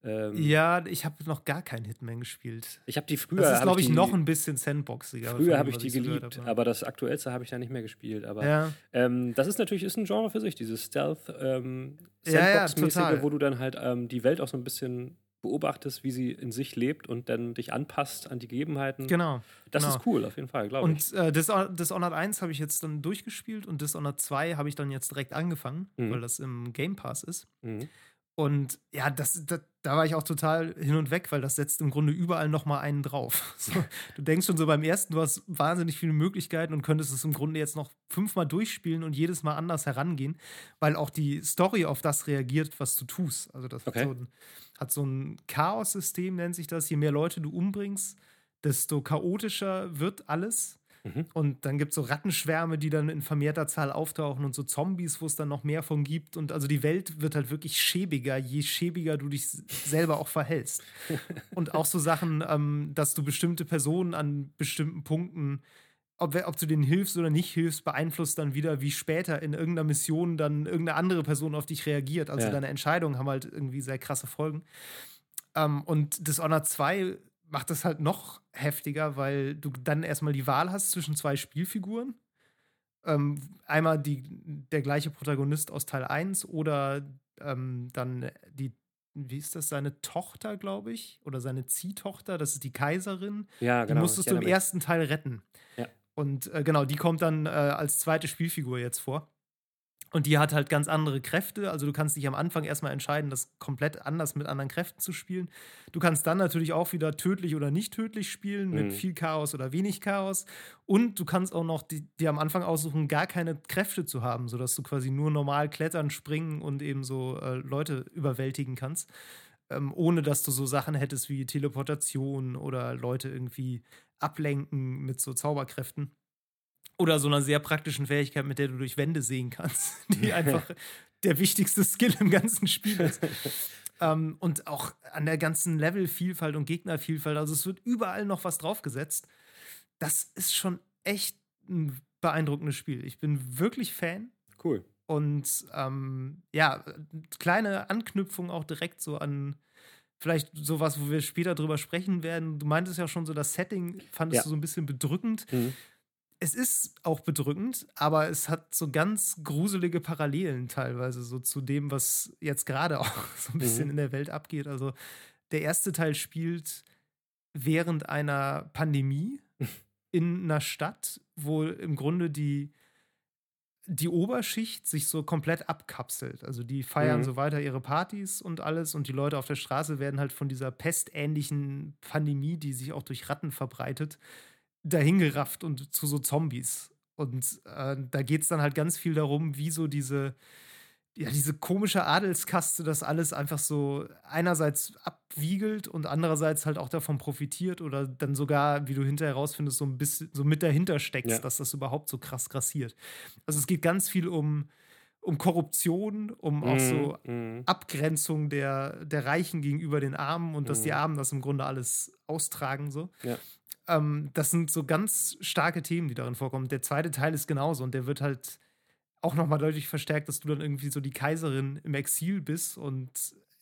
ähm, Ja, ich habe noch gar keinen Hitman gespielt. ich habe die früher. Das ist, glaube ich, die- noch ein bisschen sandboxiger. Früher habe ich die so gehört geliebt, habe. aber das aktuellste habe ich da nicht mehr gespielt. Aber Ja, ähm, das ist natürlich ist ein Genre für sich, dieses Stealth ähm, Ja, ja, wo du dann halt ähm, die Welt auch so ein bisschen beobachtest, wie sie in sich lebt und dann dich anpasst an die Gegebenheiten. genau. Das genau. ist cool, auf jeden Fall, glaube ich. Und äh, Dishon- Dishonored 1 habe ich jetzt dann durchgespielt und Dishonored 2 habe ich dann jetzt direkt angefangen, Mhm. weil das im Game Pass ist. Mhm. Und ja, das, das, da war ich auch total hin und weg, weil das setzt im Grunde überall noch mal einen drauf. So, du denkst schon so beim ersten, du hast wahnsinnig viele Möglichkeiten und könntest es im Grunde jetzt noch fünfmal durchspielen und jedes Mal anders herangehen, weil auch die Story auf das reagiert, was du tust. Also das Okay. hat, so ein, hat so ein Chaos-System, nennt sich das. Je mehr Leute du umbringst, desto chaotischer wird alles. Mhm. Und dann gibt es so Rattenschwärme, die dann in vermehrter Zahl auftauchen und so Zombies, wo es dann noch mehr von gibt. Und also die Welt wird halt wirklich schäbiger, je schäbiger du dich selber auch verhältst. und auch so Sachen, ähm, dass du bestimmte Personen an bestimmten Punkten, ob, ob du denen hilfst oder nicht hilfst, beeinflusst dann wieder, wie später in irgendeiner Mission dann irgendeine andere Person auf dich reagiert. Also Ja. deine Entscheidungen haben halt irgendwie sehr krasse Folgen. Ähm, und Dishonored 2 macht das halt noch heftiger, weil du dann erstmal die Wahl hast zwischen zwei Spielfiguren. Ähm, einmal die, der gleiche Protagonist aus Teil 1 oder ähm, dann die, wie ist das, seine Tochter, glaube ich, oder seine Ziehtochter, das ist die Kaiserin. Ja, Die genau. musstest ich du im ersten Teil retten. Ja. Und äh, genau, die kommt dann äh, als zweite Spielfigur jetzt vor. Und die hat halt ganz andere Kräfte. Also du kannst dich am Anfang erstmal entscheiden, das komplett anders mit anderen Kräften zu spielen. Du kannst dann natürlich auch wieder tödlich oder nicht tödlich spielen, mit Mhm. viel Chaos oder wenig Chaos. Und du kannst auch noch die, dir am Anfang aussuchen, gar keine Kräfte zu haben, sodass du quasi nur normal klettern, springen und eben so äh, Leute überwältigen kannst. Ähm, ohne dass du so Sachen hättest wie Teleportation oder Leute irgendwie ablenken mit so Zauberkräften. Oder so einer sehr praktischen Fähigkeit, mit der du durch Wände sehen kannst, die einfach der wichtigste Skill im ganzen Spiel ist. ähm, und auch an der ganzen Levelvielfalt und Gegnervielfalt. Also es wird überall noch was draufgesetzt. Das ist schon echt ein beeindruckendes Spiel. Ich bin wirklich Fan. Cool. Und ähm, ja, kleine Anknüpfung auch direkt so an vielleicht sowas, wo wir später drüber sprechen werden. Du meintest ja schon so, das Setting fandest Ja. du so ein bisschen bedrückend. Mhm. Es ist auch bedrückend, aber es hat so ganz gruselige Parallelen teilweise so zu dem, was jetzt gerade auch so ein bisschen Mhm. in der Welt abgeht. Also der erste Teil spielt während einer Pandemie in einer Stadt, wo im Grunde die die Oberschicht sich so komplett abkapselt. Also die feiern Mhm. so weiter ihre Partys und alles und die Leute auf der Straße werden halt von dieser pestähnlichen Pandemie, die sich auch durch Ratten verbreitet, dahingerafft und zu so Zombies. Und äh, da geht es dann halt ganz viel darum, wie so diese, ja, diese komische Adelskaste das alles einfach so einerseits abwiegelt und andererseits halt auch davon profitiert oder dann sogar, wie du hinterher rausfindest, so ein bisschen so mit dahinter steckst, Ja. dass das überhaupt so krass grassiert. Also es geht ganz viel um, um Korruption, um auch so Mhm. Abgrenzung der, der Reichen gegenüber den Armen und dass die Mhm. Armen das im Grunde alles austragen so. Ja. Ähm, das sind so ganz starke Themen, die darin vorkommen. Der zweite Teil ist genauso und der wird halt auch nochmal deutlich verstärkt, dass du dann irgendwie so die Kaiserin im Exil bist und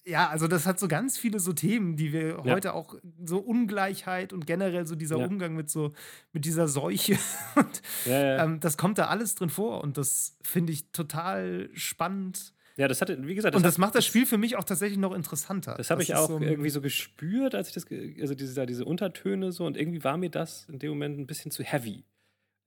ja, also das hat so ganz viele so Themen, die wir ja. heute auch so Ungleichheit und generell so dieser ja. Umgang mit so mit dieser Seuche und ja, ähm, das kommt da alles drin vor und das finde ich total spannend. Ja, das hatte, wie gesagt, das und das hat, macht das Spiel für mich auch tatsächlich noch interessanter. Das habe ich auch so irgendwie so gespürt, als ich das, also diese, diese Untertöne so und irgendwie war mir das in dem Moment ein bisschen zu heavy.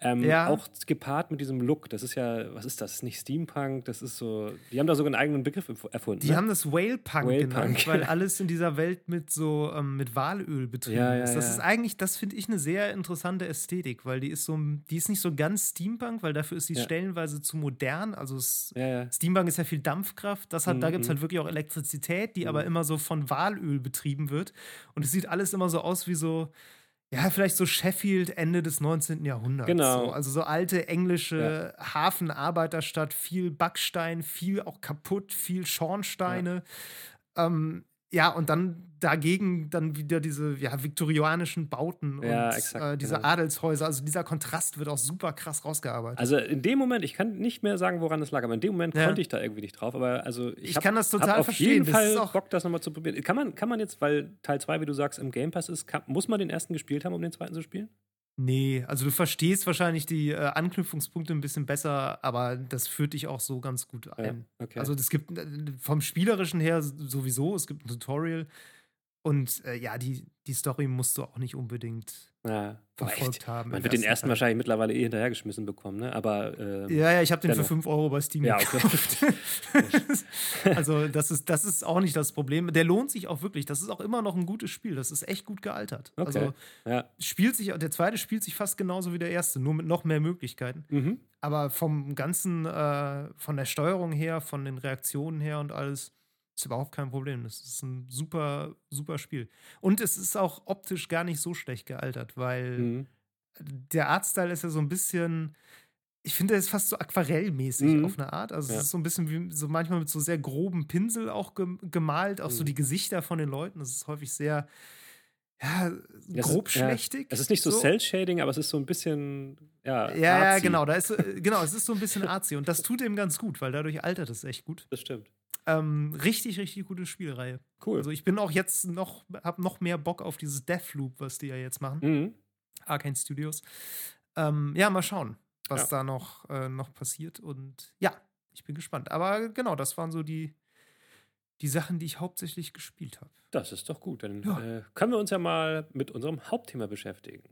Ähm, ja. Auch gepaart mit diesem Look. Das ist ja, was ist das? Nicht Steampunk, das ist so. Die haben da sogar einen eigenen Begriff erfunden. Die ne? haben das Whalepunk Whale genannt, weil alles in dieser Welt mit so ähm, mit Walöl betrieben ja, ja, ist. Das ist eigentlich, das finde ich eine sehr interessante Ästhetik, weil die ist so, die ist nicht so ganz Steampunk, weil dafür ist sie stellenweise zu modern. Also Steampunk ist ja viel Dampfkraft. Das hat, mhm. da gibt es halt wirklich auch Elektrizität, die mhm. aber immer so von Walöl betrieben wird. Und es sieht alles immer so aus wie so ja, vielleicht so Sheffield Ende des 19. Jahrhunderts. Genau. So. Also so alte englische ja. Hafenarbeiterstadt, viel Backstein, viel auch kaputt, viel Schornsteine. Ja. Ähm, ja, und dann dagegen dann wieder diese ja, viktorianischen Bauten ja, und exakt, äh, diese genau. Adelshäuser. Also dieser Kontrast wird auch super krass rausgearbeitet. Also in dem Moment, ich kann nicht mehr sagen, woran das lag, aber in dem Moment ja. konnte ich da irgendwie nicht drauf. Aber also ich, ich hab, kann das total auf verstehen. jeden Fall das Bock, das nochmal zu probieren. Kann man, kann man jetzt, weil Teil 2, wie du sagst, im Game Pass ist, kann, muss man den ersten gespielt haben, um den zweiten zu spielen? Nee, also du verstehst wahrscheinlich die äh, Anknüpfungspunkte ein bisschen besser, aber das führt dich auch so ganz gut ein. Ja, okay. Also es gibt äh, vom Spielerischen her sowieso, es gibt ein Tutorial und äh, ja, die, die Story musst du auch nicht unbedingt ja, verfolgt haben. Man wird den ersten Teil. wahrscheinlich mittlerweile eh hinterhergeschmissen bekommen, ne? Aber äh, ja, ja, ich habe den für 5 Euro bei Steam ja, gekauft. Okay. also das ist, das ist auch nicht das Problem. Der lohnt sich auch wirklich. Das ist auch immer noch ein gutes Spiel. Das ist echt gut gealtert. Okay. Also ja. spielt sich, der zweite spielt sich fast genauso wie der erste, nur mit noch mehr Möglichkeiten. Mhm. Aber vom ganzen, äh, von der Steuerung her, von den Reaktionen her und alles ist überhaupt kein Problem. Das ist ein super, super Spiel. Und es ist auch optisch gar nicht so schlecht gealtert, weil mhm. der Artstyle ist ja so ein bisschen, ich finde, er ist fast so aquarellmäßig mhm. auf eine Art. Also ja. es ist so ein bisschen wie so manchmal mit so sehr groben Pinsel auch gemalt, auch mhm. so die Gesichter von den Leuten. Das ist häufig sehr ja, grobschlächtig. Ja, es ist nicht so, so. Cell-Shading, aber es ist so ein bisschen, ja. Ja, ja, genau. Da ist, äh, genau, es ist so ein bisschen artsy. Und das tut ihm ganz gut, weil dadurch altert es echt gut. Das stimmt. Ähm, richtig, richtig gute Spielreihe. Cool. Also ich bin auch jetzt noch, hab noch mehr Bock auf dieses Deathloop, was die ja jetzt machen. Mhm. Arcane Studios. Ähm, ja, mal schauen, was ja. da noch, äh, noch passiert. Und ja, ich bin gespannt. Aber genau, das waren so die, die Sachen, die ich hauptsächlich gespielt habe. Das ist doch gut. Dann ja. äh, können wir uns ja mal mit unserem Hauptthema beschäftigen.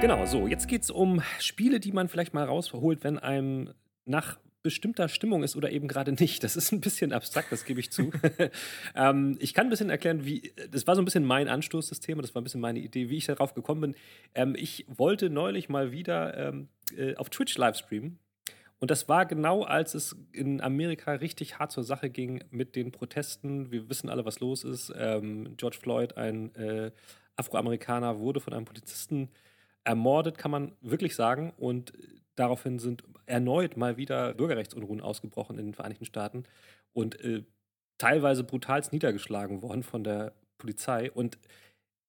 Genau, so, jetzt geht es um Spiele, die man vielleicht mal rausholt, wenn einem nach bestimmter Stimmung ist oder eben gerade nicht. Das ist ein bisschen abstrakt, das gebe ich zu. ähm, ich kann ein bisschen erklären, wie, das war so ein bisschen mein Anstoß, das Thema, das war ein bisschen meine Idee, wie ich darauf gekommen bin. Ähm, ich wollte neulich mal wieder ähm, äh, auf Twitch livestreamen. Und das war genau, als es in Amerika richtig hart zur Sache ging mit den Protesten. Wir wissen alle, was los ist. Ähm, George Floyd, ein äh, Afroamerikaner, wurde von einem Polizisten ermordet, kann man wirklich sagen. Und daraufhin sind erneut mal wieder Bürgerrechtsunruhen ausgebrochen in den Vereinigten Staaten und äh, teilweise brutalst niedergeschlagen worden von der Polizei. Und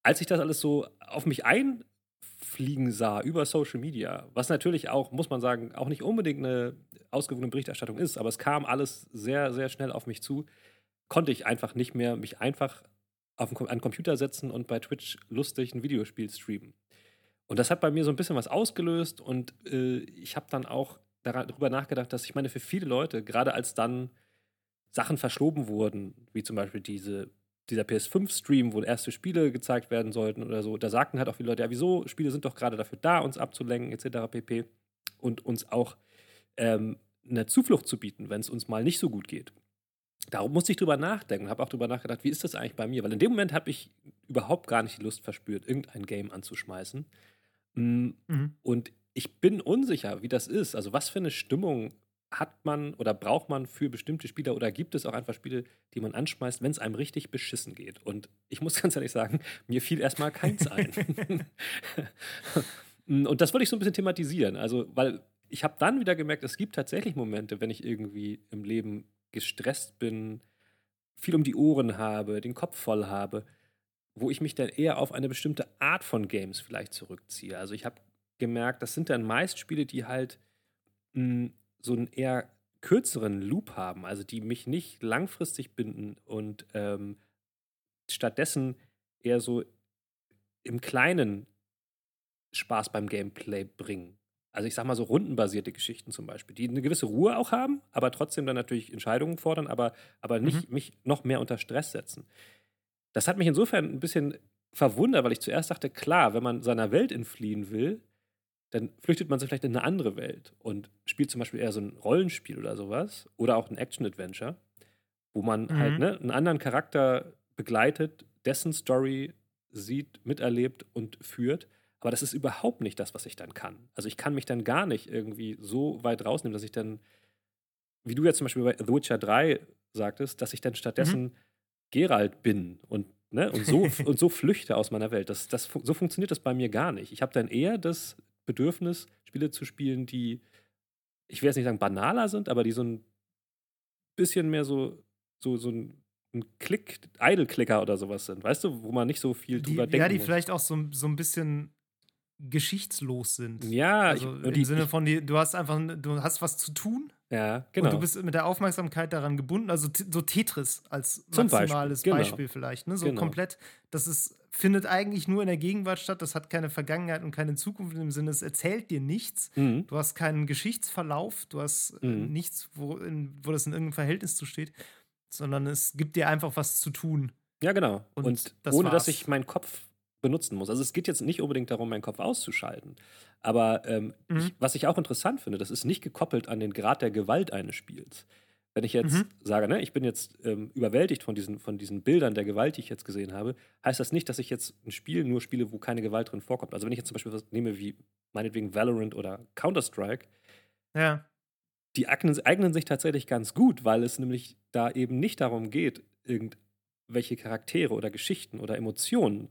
als ich das alles so auf mich einfliegen sah über Social Media, was natürlich auch, muss man sagen, auch nicht unbedingt eine ausgewogene Berichterstattung ist, aber es kam alles sehr, sehr schnell auf mich zu, konnte ich einfach nicht mehr mich einfach auf einen Computer setzen und bei Twitch lustig ein Videospiel streamen. Und das hat bei mir so ein bisschen was ausgelöst und äh, ich habe dann auch darüber nachgedacht, dass ich meine, für viele Leute, gerade als dann Sachen verschoben wurden, wie zum Beispiel diese, dieser PS5-Stream, wo erste Spiele gezeigt werden sollten oder so, da sagten halt auch viele Leute, ja, wieso, Spiele sind doch gerade dafür da, uns abzulenken, etc. pp. Und uns auch ähm, eine Zuflucht zu bieten, wenn es uns mal nicht so gut geht. Darum musste ich drüber nachdenken, habe auch drüber nachgedacht, wie ist das eigentlich bei mir? Weil in dem Moment habe ich überhaupt gar nicht die Lust verspürt, irgendein Game anzuschmeißen. Mm, mhm. Und ich bin unsicher, wie das ist. Also, was für eine Stimmung hat man oder braucht man für bestimmte Spieler oder gibt es auch einfach Spiele, die man anschmeißt, wenn es einem richtig beschissen geht? Und ich muss ganz ehrlich sagen, mir fiel erstmal keins ein. Und das wollte ich so ein bisschen thematisieren. Also, weil ich habe dann wieder gemerkt, es gibt tatsächlich Momente, wenn ich irgendwie im Leben gestresst bin, viel um die Ohren habe, den Kopf voll habe, wo ich mich dann eher auf eine bestimmte Art von Games vielleicht zurückziehe. Also ich habe gemerkt, das sind dann meist Spiele, die halt mh, hm, so einen eher kürzeren Loop haben, also die mich nicht langfristig binden und ähm, stattdessen eher so im Kleinen Spaß beim Gameplay bringen. Also ich sag mal so rundenbasierte Geschichten zum Beispiel, die eine gewisse Ruhe auch haben, aber trotzdem dann natürlich Entscheidungen fordern, aber, aber nicht mhm. mich noch mehr unter Stress setzen. Das hat mich insofern ein bisschen verwundert, weil ich zuerst dachte, klar, wenn man seiner Welt entfliehen will, dann flüchtet man sich vielleicht in eine andere Welt und spielt zum Beispiel eher so ein Rollenspiel oder sowas oder auch ein Action-Adventure, wo man mhm. halt ne, einen anderen Charakter begleitet, dessen Story sieht, miterlebt und führt. Aber das ist überhaupt nicht das, was ich dann kann. Also ich kann mich dann gar nicht irgendwie so weit rausnehmen, dass ich dann, wie du jetzt zum Beispiel bei The Witcher 3 sagtest, dass ich dann stattdessen mhm. Geralt bin und, ne, und, so, und so flüchte aus meiner Welt. Das, das, so funktioniert das bei mir gar nicht. Ich habe dann eher das Bedürfnis, Spiele zu spielen, die, ich will jetzt nicht sagen banaler sind, aber die so ein bisschen mehr so, so, so ein ein Klick, Idle-Clicker oder sowas sind, weißt du, wo man nicht so viel die, drüber denkt. Ja, die muss. vielleicht auch so, so ein bisschen geschichtslos sind. Ja, also ich, im die, Sinne von, die, du hast einfach, du hast was zu tun. Ja, genau. Und du bist mit der Aufmerksamkeit daran gebunden, also so Tetris als maximales Beispiel, genau. Beispiel vielleicht, ne? So genau. komplett, das ist, findet eigentlich nur in der Gegenwart statt, das hat keine Vergangenheit und keine Zukunft in dem Sinne, es erzählt dir nichts. Mhm. Du hast keinen Geschichtsverlauf, du hast äh, mhm. nichts, wo, in, wo das in irgendeinem Verhältnis zu steht, sondern es gibt dir einfach was zu tun. Ja, genau. Und, und das ohne war's. dass ich meinen Kopf benutzen muss. Also es geht jetzt nicht unbedingt darum, meinen Kopf auszuschalten. Aber ähm, mhm. ich, was ich auch interessant finde, das ist nicht gekoppelt an den Grad der Gewalt eines Spiels. Wenn ich jetzt mhm. sage, ne, ich bin jetzt ähm, überwältigt von diesen, von diesen Bildern der Gewalt, die ich jetzt gesehen habe, heißt das nicht, dass ich jetzt ein Spiel nur spiele, wo keine Gewalt drin vorkommt. Also wenn ich jetzt zum Beispiel was nehme wie meinetwegen Valorant oder Counter-Strike, ja. die eignen, eignen sich tatsächlich ganz gut, weil es nämlich da eben nicht darum geht, irgendwelche Charaktere oder Geschichten oder Emotionen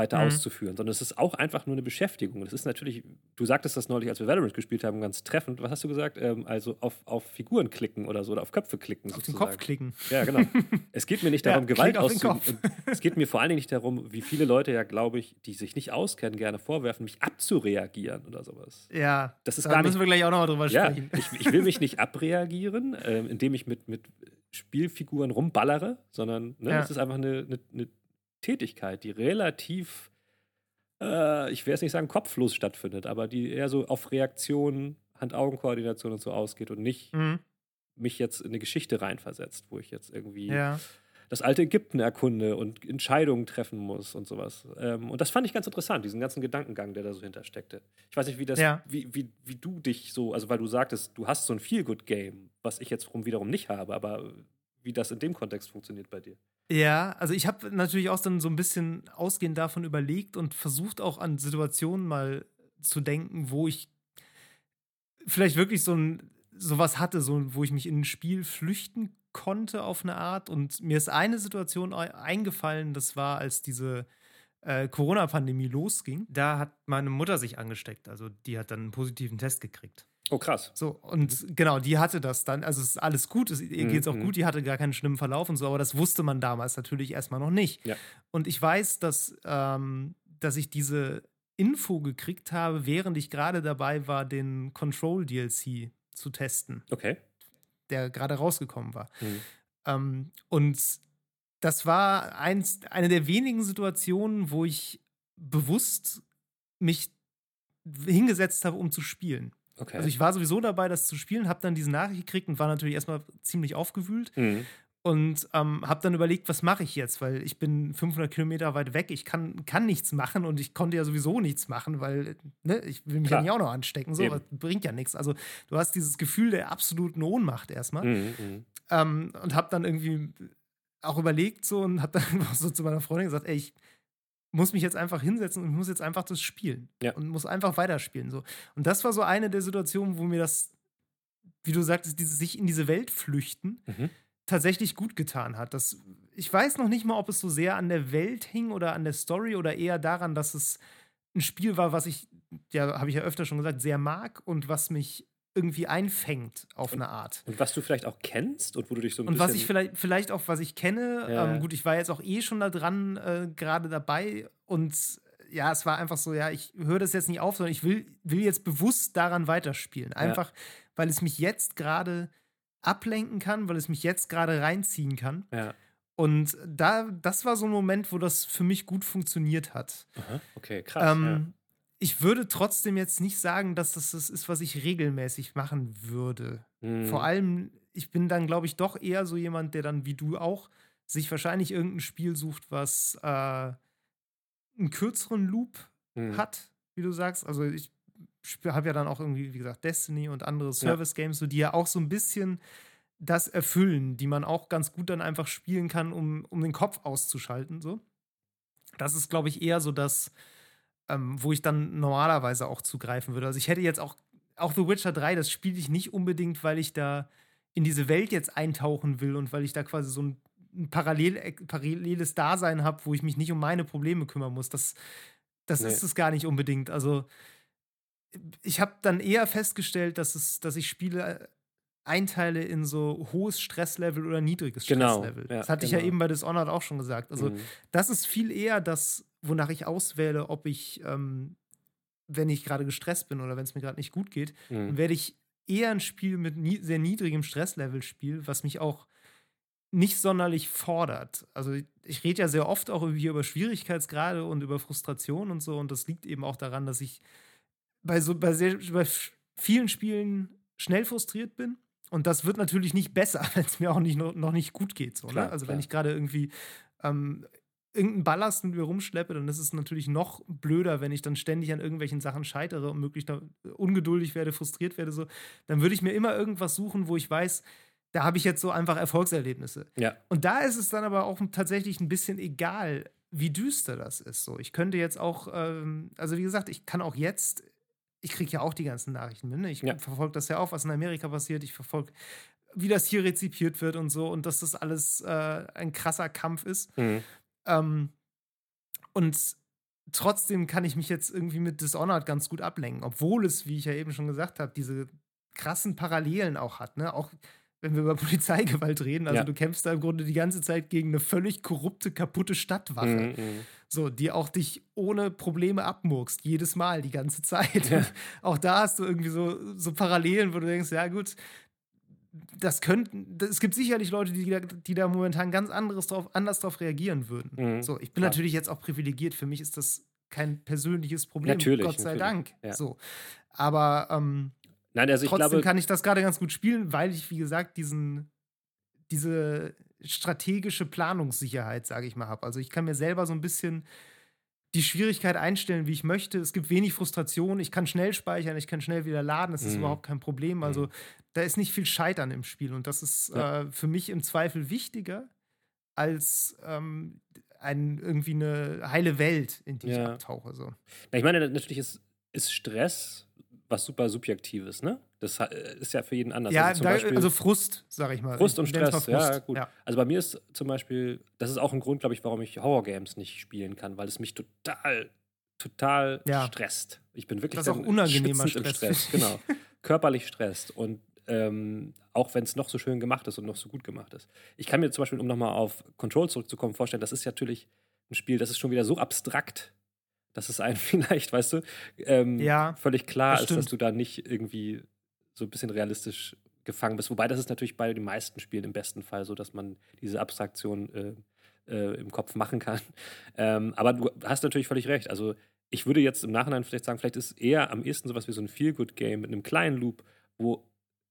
weiter mhm. auszuführen, sondern es ist auch einfach nur eine Beschäftigung. Das ist natürlich, du sagtest das neulich, als wir Valorant gespielt haben, ganz treffend. Was hast du gesagt? Ähm, also auf, auf Figuren klicken oder so oder auf Köpfe klicken. Auf sozusagen. den Kopf klicken. Ja, genau. es geht mir nicht darum, ja, Gewalt auszuüben. es geht mir vor allen Dingen nicht darum, wie viele Leute ja, glaube ich, die sich nicht auskennen, gerne vorwerfen, mich abzureagieren oder sowas. Ja, das ist da gar müssen nicht, wir gleich auch nochmal drüber ja, sprechen. Ich, ich will mich nicht abreagieren, äh, indem ich mit, mit Spielfiguren rumballere, sondern ne, ja. es ist einfach eine, eine, eine Tätigkeit, die relativ äh, ich will jetzt nicht sagen kopflos stattfindet, aber die eher so auf Reaktionen, Hand-Augen-Koordination und so ausgeht und nicht mhm. mich jetzt in eine Geschichte reinversetzt, wo ich jetzt irgendwie ja. das alte Ägypten erkunde und Entscheidungen treffen muss und sowas. Ähm, und das fand ich ganz interessant, diesen ganzen Gedankengang, der da so hintersteckte. Ich weiß nicht, wie das, ja. wie, wie, wie du dich so, also weil du sagtest, du hast so ein Feel-Good-Game, was ich jetzt wiederum nicht habe, aber wie das in dem Kontext funktioniert bei dir. Ja, also ich habe natürlich auch dann so ein bisschen ausgehend davon überlegt und versucht auch an Situationen mal zu denken, wo ich vielleicht wirklich so ein sowas hatte, so wo ich mich in ein Spiel flüchten konnte auf eine Art. Und mir ist eine Situation eingefallen, das war, als diese äh, Corona-Pandemie losging. Da hat meine Mutter sich angesteckt. Also die hat dann einen positiven Test gekriegt. Oh, krass. So, und mhm. genau, die hatte das dann. Also, es ist alles gut, es, ihr geht es auch mhm. gut, die hatte gar keinen schlimmen Verlauf und so, aber das wusste man damals natürlich erstmal noch nicht. Ja. Und ich weiß, dass, ähm, dass ich diese Info gekriegt habe, während ich gerade dabei war, den Control DLC zu testen. Okay. Der gerade rausgekommen war. Mhm. Ähm, und das war eins, eine der wenigen Situationen, wo ich bewusst mich hingesetzt habe, um zu spielen. Okay. Also ich war sowieso dabei, das zu spielen, habe dann diese Nachricht gekriegt und war natürlich erstmal ziemlich aufgewühlt. Mhm. Und ähm, habe dann überlegt, was mache ich jetzt? Weil ich bin 500 Kilometer weit weg, ich kann, kann nichts machen und ich konnte ja sowieso nichts machen, weil ne, ich will mich Klar. ja nicht auch noch anstecken. So, das bringt ja nichts. Also du hast dieses Gefühl der absoluten Ohnmacht erstmal. Mhm, mhm. ähm, und habe dann irgendwie auch überlegt so und habe dann so zu meiner Freundin gesagt, ey, ich muss mich jetzt einfach hinsetzen und muss jetzt einfach das spielen. Ja. Und muss einfach weiterspielen. So. Und das war so eine der Situationen, wo mir das, wie du sagtest, dieses sich in diese Welt flüchten, mhm. tatsächlich gut getan hat. Das, ich weiß noch nicht mal, ob es so sehr an der Welt hing oder an der Story oder eher daran, dass es ein Spiel war, was ich, ja, habe ich ja öfter schon gesagt, sehr mag und was mich irgendwie einfängt auf und, eine Art. Und was du vielleicht auch kennst und wo du dich so ein und bisschen. Und was ich vielleicht, vielleicht auch, was ich kenne, ja. ähm, gut, ich war jetzt auch eh schon da dran, äh, gerade dabei und ja, es war einfach so, ja, ich höre das jetzt nicht auf, sondern ich will, will jetzt bewusst daran weiterspielen. Einfach, ja. weil es mich jetzt gerade ablenken kann, weil es mich jetzt gerade reinziehen kann. Ja. Und da, das war so ein Moment, wo das für mich gut funktioniert hat. Aha, okay, krass. Ähm. Ich würde trotzdem jetzt nicht sagen, dass das das ist, was ich regelmäßig machen würde. Mhm. Vor allem, ich bin dann, glaube ich, doch eher so jemand, der dann wie du auch sich wahrscheinlich irgendein Spiel sucht, was äh, einen kürzeren Loop mhm. hat, wie du sagst. Also ich habe ja dann auch irgendwie, wie gesagt, Destiny und andere Service-Games, so, die ja auch so ein bisschen das erfüllen, die man auch ganz gut dann einfach spielen kann, um, um den Kopf auszuschalten. So. Das ist, glaube ich, eher so das, ähm, wo ich dann normalerweise auch zugreifen würde. Also ich hätte jetzt auch, auch The Witcher 3, das spiele ich nicht unbedingt, weil ich da in diese Welt jetzt eintauchen will und weil ich da quasi so ein, ein parallel, äh, paralleles Dasein habe, wo ich mich nicht um meine Probleme kümmern muss. Das, das nee. ist es gar nicht unbedingt. Also ich habe dann eher festgestellt, dass, es, dass ich Spiele einteile in so hohes Stresslevel oder niedriges genau, Stresslevel. Genau, ja, das hatte genau. ich ja genau. eben bei Dishonored auch schon gesagt. Also, mhm. das ist viel eher das, wonach ich auswähle, ob ich, ähm, wenn ich gerade gestresst bin oder wenn es mir gerade nicht gut geht, mhm. dann werde ich eher ein Spiel mit nie sehr niedrigem Stresslevel spielen, was mich auch nicht sonderlich fordert. Also ich rede ja sehr oft auch hier über Schwierigkeitsgrade und über Frustration und so und das liegt eben auch daran, dass ich bei so bei, sehr, bei vielen Spielen schnell frustriert bin. Und das wird natürlich nicht besser, wenn es mir auch nicht, noch, nicht gut geht. So, ne? Also, klar. wenn ich gerade irgendwie ähm, irgendeinen Ballast mit mir rumschleppe, dann ist es natürlich noch blöder, wenn ich dann ständig an irgendwelchen Sachen scheitere und möglichst ungeduldig werde, frustriert werde. So. Dann würde ich mir immer irgendwas suchen, wo ich weiß, da habe ich jetzt so einfach Erfolgserlebnisse. Ja. Und da ist es dann aber auch tatsächlich ein bisschen egal, wie düster das ist. So, ich könnte jetzt auch, ähm, also wie gesagt, ich kann auch jetzt ich kriege ja auch die ganzen Nachrichten mit. Ne? Ich ja. verfolge das ja auch, was in Amerika passiert. Ich verfolge, wie das hier rezipiert wird und so und dass das alles äh, ein krasser Kampf ist. Mhm. Ähm, und trotzdem kann ich mich jetzt irgendwie mit Dishonored ganz gut ablenken, obwohl es, wie ich ja eben schon gesagt habe, diese krassen Parallelen auch hat. Ne? Auch wenn wir über Polizeigewalt reden. Also ja. du kämpfst da im Grunde die ganze Zeit gegen eine völlig korrupte, kaputte Stadtwache. Mhm, mhm. so, die auch dich ohne Probleme abmurkst, jedes Mal, die ganze Zeit. Ja. auch da hast du irgendwie so, so Parallelen, wo du denkst, ja gut, das könnten, es gibt sicherlich Leute, die, die da momentan ganz anderes drauf, anders drauf reagieren würden. Mhm, so, ich bin klar. natürlich jetzt auch privilegiert. Für mich ist das kein persönliches Problem, natürlich, Gott sei natürlich. Dank. Ja. So. Aber ähm, Nein, also ich Trotzdem glaube, kann ich das gerade ganz gut spielen, weil ich, wie gesagt, diesen, diese strategische Planungssicherheit, sage ich mal, habe. Also ich kann mir selber so ein bisschen die Schwierigkeit einstellen, wie ich möchte. Es gibt wenig Frustration. Ich kann schnell speichern, ich kann schnell wieder laden. Das ist mhm. überhaupt kein Problem. Also mhm. da ist nicht viel Scheitern im Spiel. Und das ist ja. äh, für mich im Zweifel wichtiger als ähm, ein, irgendwie eine heile Welt, in die ja. ich abtauche. So. Na, ich meine, natürlich ist, ist Stress was super Subjektives, ne? Das ist ja für jeden anders. Ja, also, da, Beispiel, also Frust, sag ich mal. Frust und Stress, Frust. ja, gut. Ja. Also bei mir ist zum Beispiel, das ist auch ein Grund, glaube ich, warum ich Horror-Games nicht spielen kann, weil es mich total, total ja. stresst. Ich bin wirklich das ist auch unangenehmer Stress, im Stress, genau. Körperlich stresst und ähm, auch wenn es noch so schön gemacht ist und noch so gut gemacht ist. Ich kann mir zum Beispiel, um nochmal auf Control zurückzukommen, vorstellen, das ist natürlich ein Spiel, das ist schon wieder so abstrakt, dass es einem vielleicht, weißt du, ähm, ja, völlig klar das ist, dass du da nicht irgendwie so ein bisschen realistisch gefangen bist. Wobei das ist natürlich bei den meisten Spielen im besten Fall so, dass man diese Abstraktion äh, äh, im Kopf machen kann. Ähm, aber du hast natürlich völlig recht. Also ich würde jetzt im Nachhinein vielleicht sagen, vielleicht ist eher am ehesten sowas wie so ein Feel-Good-Game mit einem kleinen Loop, wo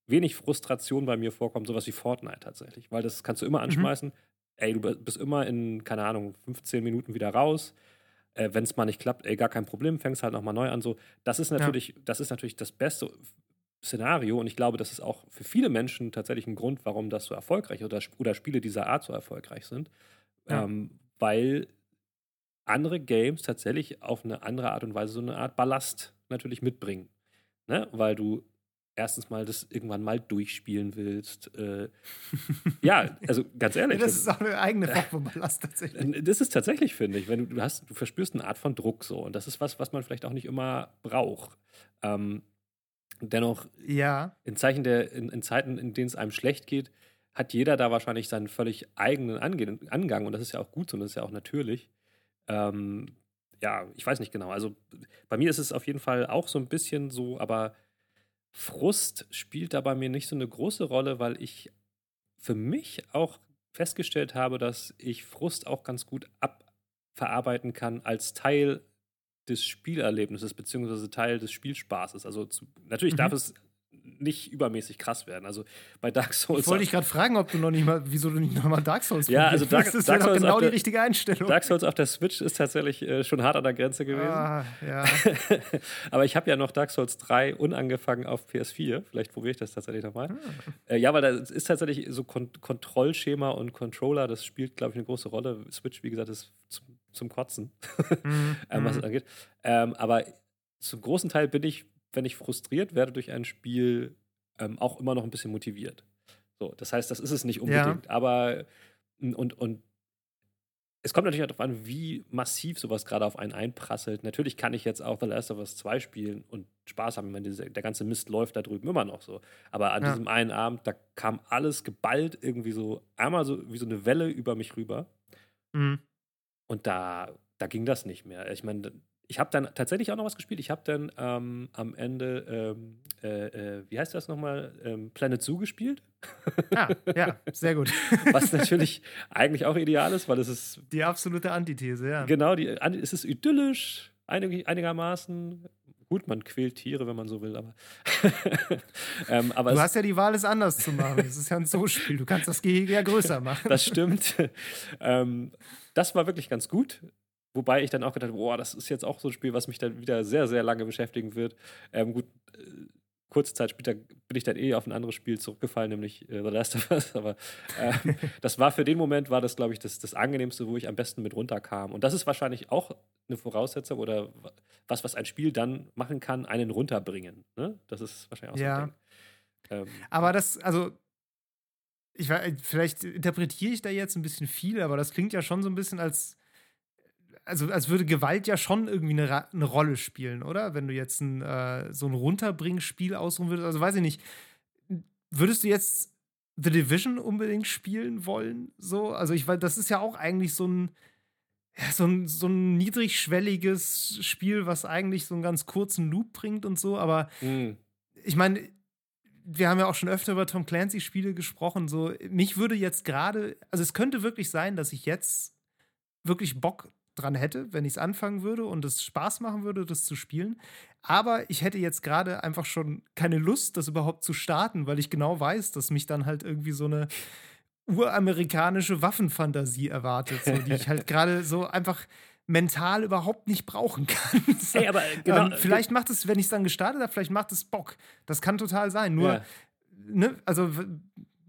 wenig Frustration bei mir vorkommt, sowas wie Fortnite tatsächlich. Weil das kannst du immer mhm. anschmeißen. Mhm. Ey, du bist immer in, keine Ahnung, 15 Minuten wieder raus äh, wenn es mal nicht klappt, ey, gar kein Problem, fängst halt nochmal neu an. So, das ist natürlich, ja. das ist natürlich das beste Szenario und ich glaube, das ist auch für viele Menschen tatsächlich ein Grund, warum das so erfolgreich oder, oder Spiele dieser Art so erfolgreich sind. Ja. Ähm, weil andere Games tatsächlich auf eine andere Art und Weise so eine Art Ballast natürlich mitbringen. Ne? Weil du erstens mal das irgendwann mal durchspielen willst. Äh, ja, also ganz ehrlich. Das ist auch eine eigene Form von Ballast tatsächlich. Das ist tatsächlich, finde ich, wenn du, du hast, du verspürst eine Art von Druck so und das ist was, was man vielleicht auch nicht immer braucht. Ähm, dennoch, ja. in Zeichen der, in, in Zeiten, in denen es einem schlecht geht, hat jeder da wahrscheinlich seinen völlig eigenen Ange Angang und das ist ja auch gut so und das ist ja auch natürlich. Ähm, ja, ich weiß nicht genau. Also bei mir ist es auf jeden Fall auch so ein bisschen so, aber Frust spielt da bei mir nicht so eine große Rolle, weil ich für mich auch festgestellt habe, dass ich Frust auch ganz gut abverarbeiten kann als Teil des Spielerlebnisses beziehungsweise Teil des Spielspaßes. Also zu, natürlich mhm. darf es nicht übermäßig krass werden. Also bei Dark Souls. Ich wollte dich gerade fragen, ob du noch nicht mal, wieso du nicht nochmal Dark Souls Ja, also Dark, das ist Dark ja Souls genau die der, richtige Einstellung. Dark Souls auf der Switch ist tatsächlich äh, schon hart an der Grenze gewesen. Ah, ja. Aber ich habe ja noch Dark Souls 3 unangefangen auf PS4. Vielleicht probiere ich das tatsächlich nochmal. Ah. Äh, ja, weil da ist tatsächlich so Kon Kontrollschema und Controller, das spielt, glaube ich, eine große Rolle. Switch, wie gesagt, ist zum, zum Kotzen, Mhm, ähm, was es mhm. angeht. Ähm, aber zum großen Teil bin ich, wenn ich frustriert werde durch ein Spiel, ähm, auch immer noch ein bisschen motiviert. So, das heißt, das ist es nicht unbedingt. Aber und, und es kommt natürlich auch darauf an, wie massiv sowas gerade auf einen einprasselt. Natürlich kann ich jetzt auch The Last of Us 2 spielen und Spaß haben. Ich meine, diese, der ganze Mist läuft da drüben immer noch so. Aber an Ja. diesem einen Abend, da kam alles geballt irgendwie so, einmal so wie so eine Welle über mich rüber. Mhm. Und da, da ging das nicht mehr. Ich meine, ich habe dann tatsächlich auch noch was gespielt. Ich habe dann ähm, am Ende, ähm, äh, äh, wie heißt das nochmal, ähm, Planet Zoo gespielt. Ah, ja, sehr gut. Was natürlich eigentlich auch ideal ist, weil es ist Die absolute Antithese, ja. genau, die, es ist idyllisch, einig, einigermaßen. Gut, man quält Tiere, wenn man so will, aber. ähm, aber Du hast ja die Wahl, es anders zu machen. Es ist ja ein Zoo-Spiel. Du kannst das Gehege ja größer machen. das stimmt. ähm, das war wirklich ganz gut. Wobei ich dann auch gedacht habe, boah, das ist jetzt auch so ein Spiel, was mich dann wieder sehr, sehr lange beschäftigen wird. Ähm, gut, äh, kurze Zeit später bin ich dann eh auf ein anderes Spiel zurückgefallen, nämlich äh, The Last of Us. Aber ähm, das war für den Moment, war das, glaube ich, das, das angenehmste, wo ich am besten mit runterkam. Und das ist wahrscheinlich auch eine Voraussetzung oder was, was ein Spiel dann machen kann, einen runterbringen. Ne? Das ist wahrscheinlich auch so Ja. ein Ding. Ähm, Aber das, also, ich weiß, vielleicht interpretiere ich da jetzt ein bisschen viel, aber das klingt ja schon so ein bisschen als, also als würde Gewalt ja schon irgendwie eine, eine Rolle spielen, oder? Wenn du jetzt ein, äh, so ein Runterbringspiel ausruhen würdest, also weiß ich nicht, würdest du jetzt The Division unbedingt spielen wollen? So, also ich weiß, das ist ja auch eigentlich so ein, ja, so ein, so ein niedrigschwelliges Spiel, was eigentlich so einen ganz kurzen Loop bringt und so, aber mh. ich meine, wir haben ja auch schon öfter über Tom Clancy-Spiele gesprochen. So, mich würde jetzt gerade, also es könnte wirklich sein, dass ich jetzt wirklich Bock dran hätte, wenn ich es anfangen würde und es Spaß machen würde, das zu spielen. Aber ich hätte jetzt gerade einfach schon keine Lust, das überhaupt zu starten, weil ich genau weiß, dass mich dann halt irgendwie so eine uramerikanische Waffenfantasie erwartet, so, die ich halt gerade so einfach mental überhaupt nicht brauchen kann. So, Ey, aber genau. ähm, vielleicht macht es, wenn ich es dann gestartet habe, vielleicht macht es Bock. Das kann total sein. Nur, Ja. ne, also,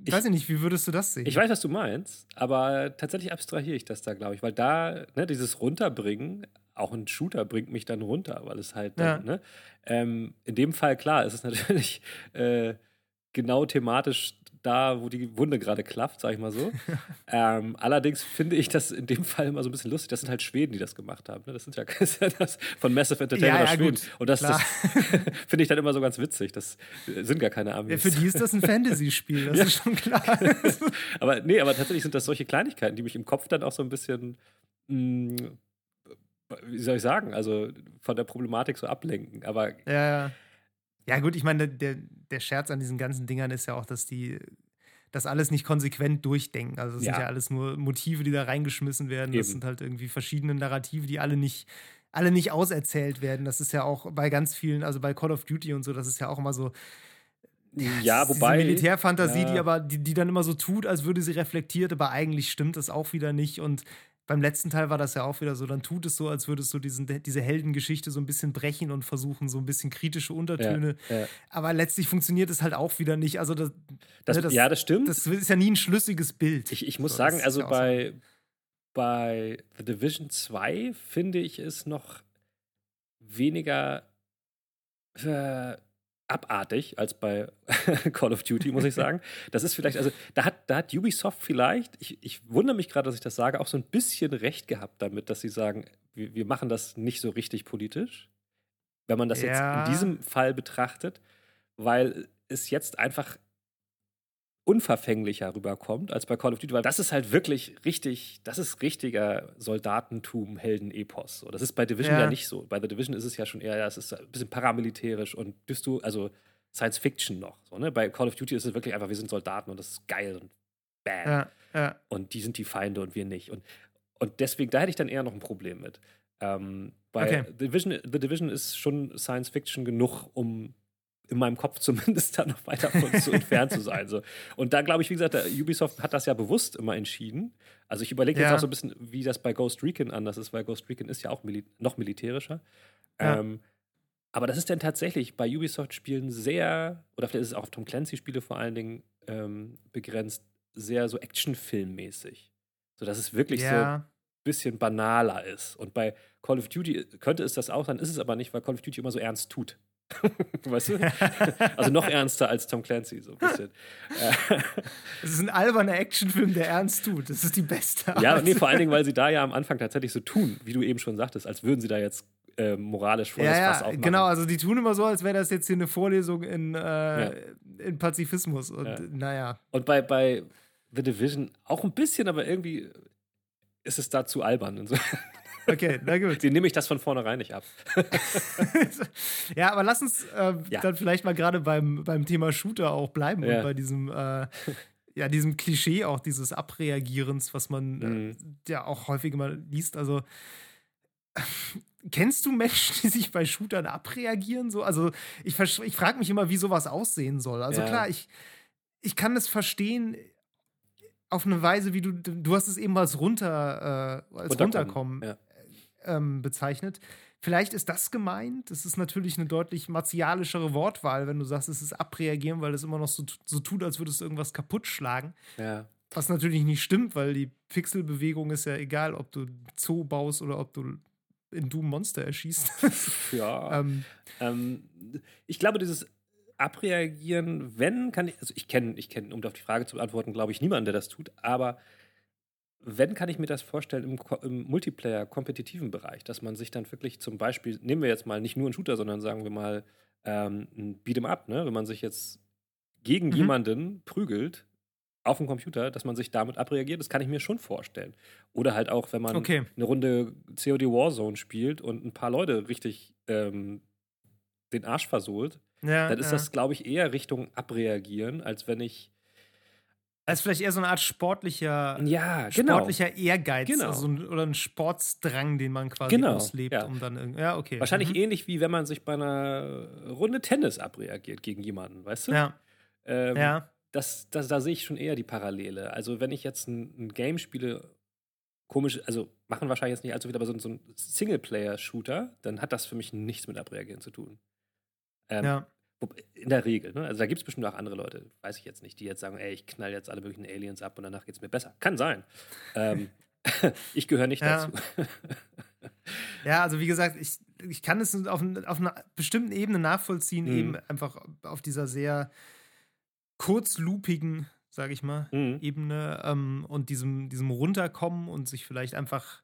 Ich- weiß ich nicht, wie würdest du das sehen? Ich weiß, was du meinst, aber tatsächlich abstrahiere ich das da, glaube ich, weil da, ne, dieses Runterbringen, auch ein Shooter bringt mich dann runter, weil es halt dann, Ja. ne, ähm, in dem Fall, klar, ist es natürlich äh, genau thematisch da, wo die Wunde gerade klafft, sag ich mal so. ähm, allerdings finde ich das in dem Fall immer so ein bisschen lustig. Das sind halt Schweden, die das gemacht haben. Ne? Das sind ja ja das von Massive Entertainment Ja, ja, Schweden. gut, Und das, das finde ich dann immer so ganz witzig. Das sind gar keine ja, Amis. für die ist das ein Fantasy-Spiel, das Ja. ist schon klar. aber nee, aber tatsächlich sind das solche Kleinigkeiten, die mich im Kopf dann auch so ein bisschen, mh, wie soll ich sagen, also von der Problematik so ablenken. Aber ja, ja. Ja, gut, ich meine, der, der Scherz an diesen ganzen Dingern ist ja auch, dass die das alles nicht konsequent durchdenken. Also, es sind Ja. ja alles nur Motive, die da reingeschmissen werden. Das Eben. sind halt irgendwie verschiedene Narrative, die alle nicht, alle nicht auserzählt werden. Das ist ja auch bei ganz vielen, also bei Call of Duty und so, das ist ja auch immer so. ja, das wobei. Diese Militärfantasie, ja. die aber, die, die dann immer so tut, als würde sie reflektiert, aber eigentlich stimmt das auch wieder nicht. Und beim letzten Teil war das ja auch wieder so, dann tut es so, als würdest du diesen, diese Heldengeschichte so ein bisschen brechen und versuchen, so ein bisschen kritische Untertöne. ja, Aber letztlich funktioniert es halt auch wieder nicht. Also das, das, ne, das- ja, das stimmt. das ist ja nie ein schlüssiges Bild. ich, ich muss So, sagen, also ja bei, bei The Division 2 finde ich es noch weniger äh, abartig als bei Call of Duty, muss ich sagen. Das ist vielleicht, also da hat, da hat Ubisoft vielleicht, ich, ich wundere mich gerade, dass ich das sage, auch so ein bisschen recht gehabt damit, dass sie sagen, wir, wir machen das nicht so richtig politisch. Wenn man das Ja. jetzt in diesem Fall betrachtet, weil es jetzt einfach unverfänglicher rüberkommt als bei Call of Duty, weil das ist halt wirklich richtig, das ist richtiger Soldatentum, Helden-Epos. So, das ist bei Division ja. ja. nicht so. Bei The Division ist es ja schon eher, ja, es ist ein bisschen paramilitärisch und du, also Science Fiction noch. So, ne? Bei Call of Duty ist es wirklich einfach, wir sind Soldaten und das ist geil und bad. Ja, ja. Und die sind die Feinde und wir nicht. Und, und deswegen, da hätte ich dann eher noch ein Problem mit. Ähm, bei okay. Division, The Division ist schon Science Fiction genug, um in meinem Kopf zumindest da noch weiter von zu entfernt zu sein. So. Und da glaube ich, wie gesagt, Ubisoft hat das ja bewusst immer entschieden. Also ich überlege jetzt auch so ein bisschen, wie das bei Ghost Recon anders ist, weil Ghost Recon ist ja auch mili noch militärischer. Ja. Ähm, aber das ist dann tatsächlich bei Ubisoft-Spielen sehr, oder vielleicht ist es auch auf Tom Clancy-Spiele vor allen Dingen ähm, begrenzt, sehr so Actionfilmmäßig. So dass es wirklich ja. so ein bisschen banaler ist. Und bei Call of Duty könnte es das auch sein, ist es aber nicht, weil Call of Duty immer so ernst tut. weißt du? Also noch ernster als Tom Clancy, so ein bisschen. Es ist ein alberner Actionfilm, der ernst tut. Das ist die beste Art. Ja, nee, vor allen Dingen, weil sie da ja am Anfang tatsächlich so tun, wie du eben schon sagtest, als würden sie da jetzt äh, moralisch vor ja, das Fass aufmachen. Genau, also die tun immer so, als wäre das jetzt hier eine Vorlesung in, äh, ja. in Pazifismus. Und ja. naja. Und bei, bei The Division auch ein bisschen, aber irgendwie ist es da zu albern. So. Okay, na gut. Den nehme ich das von vornherein nicht ab. ja, aber lass uns äh, ja. dann vielleicht mal gerade beim, beim Thema Shooter auch bleiben ja. und bei diesem, äh, ja, diesem Klischee auch dieses Abreagierens, was man äh, mhm. äh, ja auch häufig mal liest. Also Kennst du Menschen, die sich bei Shootern abreagieren? So, also ich, ich frage mich immer, wie sowas aussehen soll. Also ja. klar, ich, ich kann das verstehen auf eine Weise, wie du, du hast es eben als runter, äh, als runterkommen, ja ähm, bezeichnet. Vielleicht ist das gemeint. Es ist natürlich eine deutlich martialischere Wortwahl, wenn du sagst, es ist abreagieren, weil es immer noch so, so tut, als würdest du irgendwas kaputt schlagen. Ja. Was natürlich nicht stimmt, weil die Pixelbewegung ist ja egal, ob du Zoo baust oder ob du in Doom Monster erschießt. ja. ähm, ähm, ich glaube, dieses Abreagieren, wenn, kann ich, also ich kenne, ich kenne, um auf die Frage zu beantworten, glaube ich, niemanden, der das tut, aber wenn kann ich mir das vorstellen im, im Multiplayer-kompetitiven Bereich, dass man sich dann wirklich zum Beispiel, nehmen wir jetzt mal nicht nur einen Shooter, sondern sagen wir mal ähm, ein Beat'em Up, ne? wenn man sich jetzt gegen mhm. jemanden prügelt auf dem Computer, dass man sich damit abreagiert, das kann ich mir schon vorstellen. Oder halt auch, wenn man okay. eine Runde COD Warzone spielt und ein paar Leute richtig ähm, den Arsch versohlt, ja, dann ist ja. das, glaube ich, eher Richtung Abreagieren, als wenn ich das ist vielleicht eher so eine Art sportlicher, ja, genau. sportlicher Ehrgeiz genau. also ein, oder ein Sportsdrang, den man quasi genau. auslebt, ja. um dann irgendwie. Ja, okay. Wahrscheinlich mhm. ähnlich wie wenn man sich bei einer Runde Tennis abreagiert gegen jemanden, weißt du? Ja. Ähm, ja. Das, das, da sehe ich schon eher die Parallele. Also, wenn ich jetzt ein, ein Game spiele, komisch, also machen wahrscheinlich jetzt nicht allzu viel, aber so, so ein Singleplayer-Shooter, dann hat das für mich nichts mit Abreagieren zu tun. Ähm, ja. In der Regel, ne? Also da gibt es bestimmt auch andere Leute, weiß ich jetzt nicht, die jetzt sagen, ey, ich knall jetzt alle möglichen Aliens ab und danach geht es mir besser. Kann sein. ähm, ich gehöre nicht ja. dazu. ja, also wie gesagt, ich, ich kann es auf, auf einer bestimmten Ebene nachvollziehen, mhm. eben einfach auf dieser sehr kurzlupigen, sage ich mal, mhm. Ebene ähm, und diesem, diesem Runterkommen und sich vielleicht einfach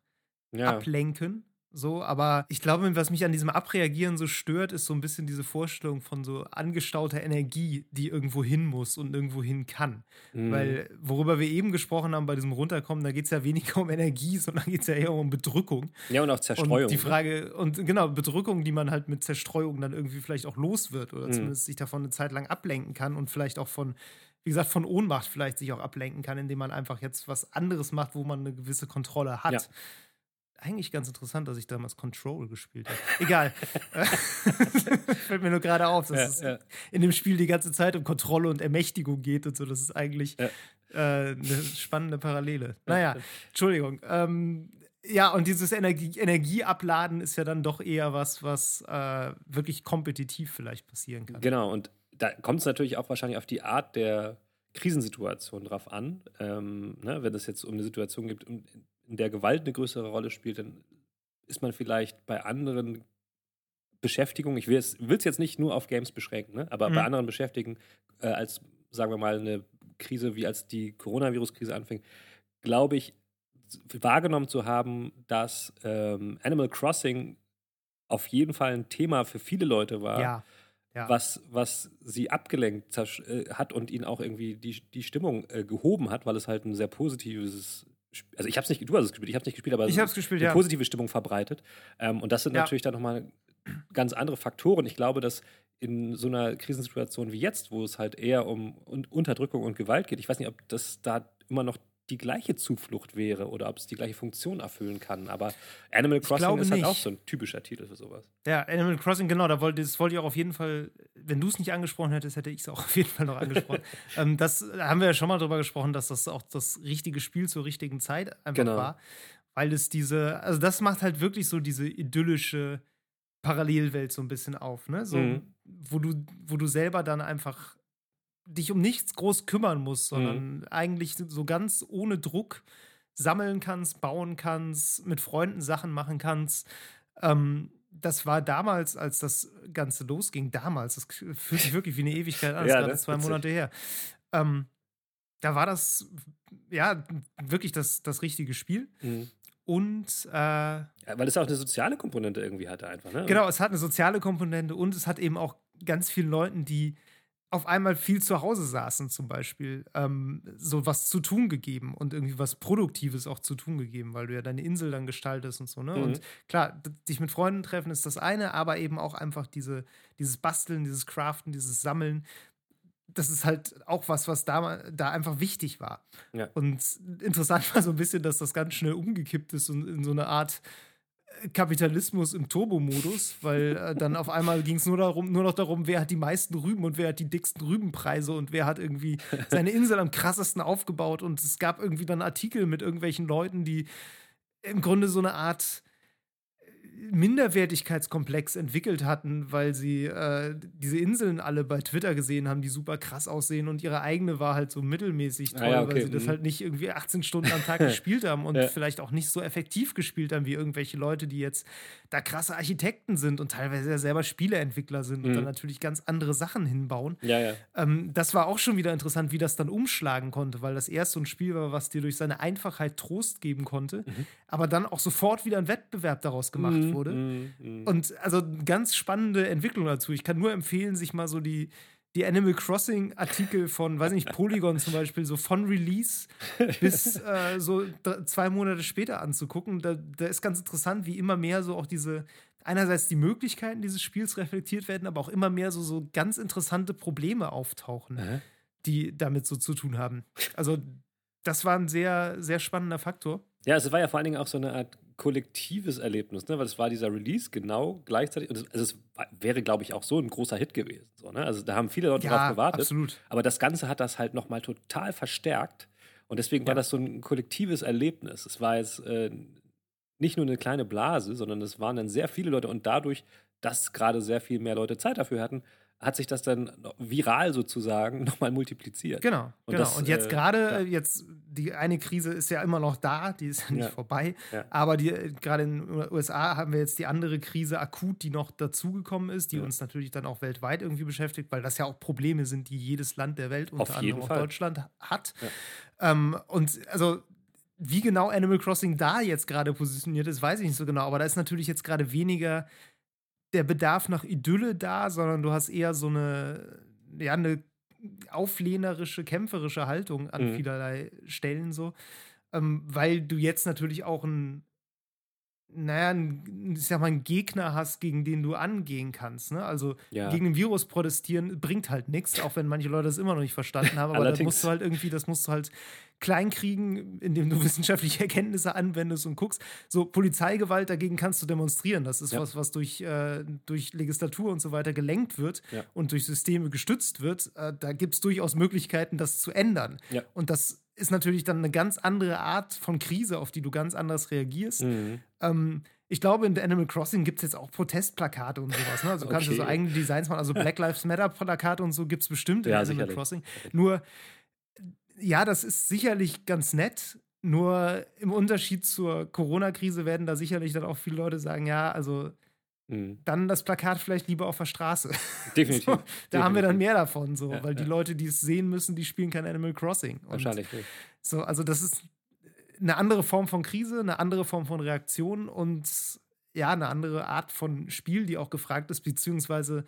ja. ablenken. So, aber ich glaube, was mich an diesem Abreagieren so stört, ist so ein bisschen diese Vorstellung von so angestauter Energie, die irgendwo hin muss und irgendwo hin kann. Mhm. Weil, worüber wir eben gesprochen haben bei diesem Runterkommen, da geht es ja weniger um Energie, sondern geht es ja eher um Bedrückung. Ja, und auch Zerstreuung. Und die ne? Frage, und genau, Bedrückung, die man halt mit Zerstreuung dann irgendwie vielleicht auch los wird oder mhm. zumindest sich davon eine Zeit lang ablenken kann und vielleicht auch von wie gesagt, von Ohnmacht vielleicht sich auch ablenken kann, indem man einfach jetzt was anderes macht, wo man eine gewisse Kontrolle hat. Ja eigentlich ganz interessant, dass ich damals Control gespielt habe. Egal. Fällt mir nur gerade auf, dass ja, es ja. in dem Spiel die ganze Zeit um Kontrolle und Ermächtigung geht und so. Das ist eigentlich ja. äh, eine spannende Parallele. Naja, Entschuldigung. Ähm, ja, und dieses Energie Energieabladen ist ja dann doch eher was, was äh, wirklich kompetitiv vielleicht passieren kann. Genau, und da kommt es natürlich auch wahrscheinlich auf die Art der Krisensituation drauf an. Ähm, ne, wenn es jetzt um eine Situation gibt, in der Gewalt eine größere Rolle spielt, dann ist man vielleicht bei anderen Beschäftigungen, ich will es jetzt nicht nur auf Games beschränken, ne? aber mhm. bei anderen Beschäftigungen, äh, als, sagen wir mal, eine Krise, wie als die Coronavirus-Krise anfing, glaube ich, wahrgenommen zu haben, dass ähm, Animal Crossing auf jeden Fall ein Thema für viele Leute war. Ja. ja. was, was sie abgelenkt äh, hat und ihn auch irgendwie die, die Stimmung äh, gehoben hat, weil es halt ein sehr positives also ich habe es nicht, du hast es gespielt, ich habe es nicht gespielt, aber ich es gespielt, eine ja. positive Stimmung verbreitet. Ähm, und das sind ja. natürlich dann nochmal ganz andere Faktoren. Ich glaube, dass in so einer Krisensituation wie jetzt, wo es halt eher um Unterdrückung und Gewalt geht, ich weiß nicht, ob das da immer noch die gleiche Zuflucht wäre oder ob es die gleiche Funktion erfüllen kann. Aber Animal Crossing ist halt nicht. auch so ein typischer Titel für sowas. Ja, Animal Crossing, genau, da wollte, das wollte ich auch auf jeden Fall, wenn du es nicht angesprochen hättest, hätte ich es auch auf jeden Fall noch angesprochen. ähm, das da haben wir ja schon mal drüber gesprochen, dass das auch das richtige Spiel zur richtigen Zeit einfach genau. war. Weil es diese, also das macht halt wirklich so diese idyllische Parallelwelt so ein bisschen auf, ne? So, mhm. wo du, wo du selber dann einfach dich um nichts groß kümmern musst, sondern mhm. eigentlich so ganz ohne Druck sammeln kannst, bauen kannst, mit Freunden Sachen machen kannst. Ähm, das war damals, als das Ganze losging, damals, das fühlt sich wirklich wie eine Ewigkeit an, das ja, ist gerade zwei Monate her. Ähm, da war das ja wirklich das, das richtige Spiel. Mhm. Und äh, ja, weil es auch eine soziale Komponente irgendwie hatte, einfach. Ne? Genau, es hat eine soziale Komponente und es hat eben auch ganz vielen Leuten, die auf einmal viel zu Hause saßen, zum Beispiel, ähm, so was zu tun gegeben und irgendwie was Produktives auch zu tun gegeben, weil du ja deine Insel dann gestaltest und so, ne? Mhm. Und klar, dich mit Freunden treffen ist das eine, aber eben auch einfach diese, dieses Basteln, dieses Craften, dieses Sammeln, das ist halt auch was, was da, da einfach wichtig war. Ja. Und interessant war so ein bisschen, dass das ganz schnell umgekippt ist und in so eine Art Kapitalismus im Turbo-Modus, weil äh, dann auf einmal ging es nur, nur noch darum, wer hat die meisten Rüben und wer hat die dicksten Rübenpreise und wer hat irgendwie seine Insel am krassesten aufgebaut. Und es gab irgendwie dann Artikel mit irgendwelchen Leuten, die im Grunde so eine Art Minderwertigkeitskomplex entwickelt hatten, weil sie äh, diese Inseln alle bei Twitter gesehen haben, die super krass aussehen und ihre eigene war halt so mittelmäßig toll, ah, ja, okay. weil sie das mhm. halt nicht irgendwie 18 Stunden am Tag gespielt haben und ja. vielleicht auch nicht so effektiv gespielt haben wie irgendwelche Leute, die jetzt da krasse Architekten sind und teilweise ja selber Spieleentwickler sind mhm. und dann natürlich ganz andere Sachen hinbauen. Ja, ja. Ähm, das war auch schon wieder interessant, wie das dann umschlagen konnte, weil das erst so ein Spiel war, was dir durch seine Einfachheit Trost geben konnte, mhm. aber dann auch sofort wieder ein Wettbewerb daraus gemacht mhm. wurde. Mhm. Und also ganz spannende Entwicklung dazu. Ich kann nur empfehlen, sich mal so die, die Animal Crossing Artikel von, weiß nicht, Polygon zum Beispiel, so von Release bis äh, so zwei Monate später anzugucken. Da, da ist ganz interessant, wie immer mehr so auch diese, einerseits die Möglichkeiten dieses Spiels reflektiert werden, aber auch immer mehr so, so ganz interessante Probleme auftauchen, mhm. die damit so zu tun haben. Also, das war ein sehr, sehr spannender Faktor. Ja, also es war ja vor allen Dingen auch so eine Art kollektives Erlebnis, ne? weil es war dieser Release genau gleichzeitig. Und es, also es wäre, glaube ich, auch so ein großer Hit gewesen. So, ne? Also da haben viele Leute ja, drauf gewartet. Absolut. Aber das Ganze hat das halt nochmal total verstärkt. Und deswegen ja. war das so ein kollektives Erlebnis. Es war jetzt äh, nicht nur eine kleine Blase, sondern es waren dann sehr viele Leute. Und dadurch, dass gerade sehr viel mehr Leute Zeit dafür hatten, hat sich das dann viral sozusagen nochmal multipliziert. Genau, und genau. Das, und jetzt äh, gerade, ja. jetzt die eine Krise ist ja immer noch da, die ist ja nicht ja. vorbei. Ja. Aber die gerade in den USA haben wir jetzt die andere Krise akut, die noch dazugekommen ist, die uns natürlich dann auch weltweit irgendwie beschäftigt, weil das ja auch Probleme sind, die jedes Land der Welt, unter anderem auch Deutschland, hat. Ähm, und also wie genau Animal Crossing da jetzt gerade positioniert ist, weiß ich nicht so genau. Aber da ist natürlich jetzt gerade weniger der Bedarf nach Idylle da, sondern du hast eher so eine, ja, eine auflehnerische, kämpferische Haltung an mhm. vielerlei Stellen so. Ähm, weil du jetzt natürlich auch ein, naja, ein, ich sag mal, einen Gegner hast, gegen den du angehen kannst. Ne? Also ja. gegen den Virus protestieren bringt halt nichts, auch wenn manche Leute das immer noch nicht verstanden haben. Aber das musst du halt irgendwie, das musst du halt kleinkriegen, indem du wissenschaftliche Erkenntnisse anwendest und guckst. So Polizeigewalt dagegen kannst du demonstrieren. Das ist ja. was, was durch, äh, durch Legislatur und so weiter gelenkt wird ja. und durch Systeme gestützt wird. Äh, da gibt es durchaus Möglichkeiten, das zu ändern. Und das ist natürlich dann eine ganz andere Art von Krise, auf die du ganz anders reagierst. Mhm. Ähm, ich glaube, in The Animal Crossing gibt es jetzt auch Protestplakate und sowas. Ne? Also okay. kannst du so eigene Designs machen. Also Black Lives Matter Plakate und so gibt es bestimmt in ja, Animal sicherlich. Crossing. Nur ja, das ist sicherlich ganz nett. Nur im Unterschied zur Corona-Krise werden da sicherlich dann auch viele Leute sagen, ja, also mhm. dann das Plakat vielleicht lieber auf der Straße. Definitiv. so, da Definitiv. haben wir dann mehr davon, so, ja, weil ja. die Leute, die es sehen müssen, die spielen kein Animal Crossing. Und Wahrscheinlich nicht. So, also das ist eine andere Form von Krise, eine andere Form von Reaktion und ja, eine andere Art von Spiel, die auch gefragt ist, beziehungsweise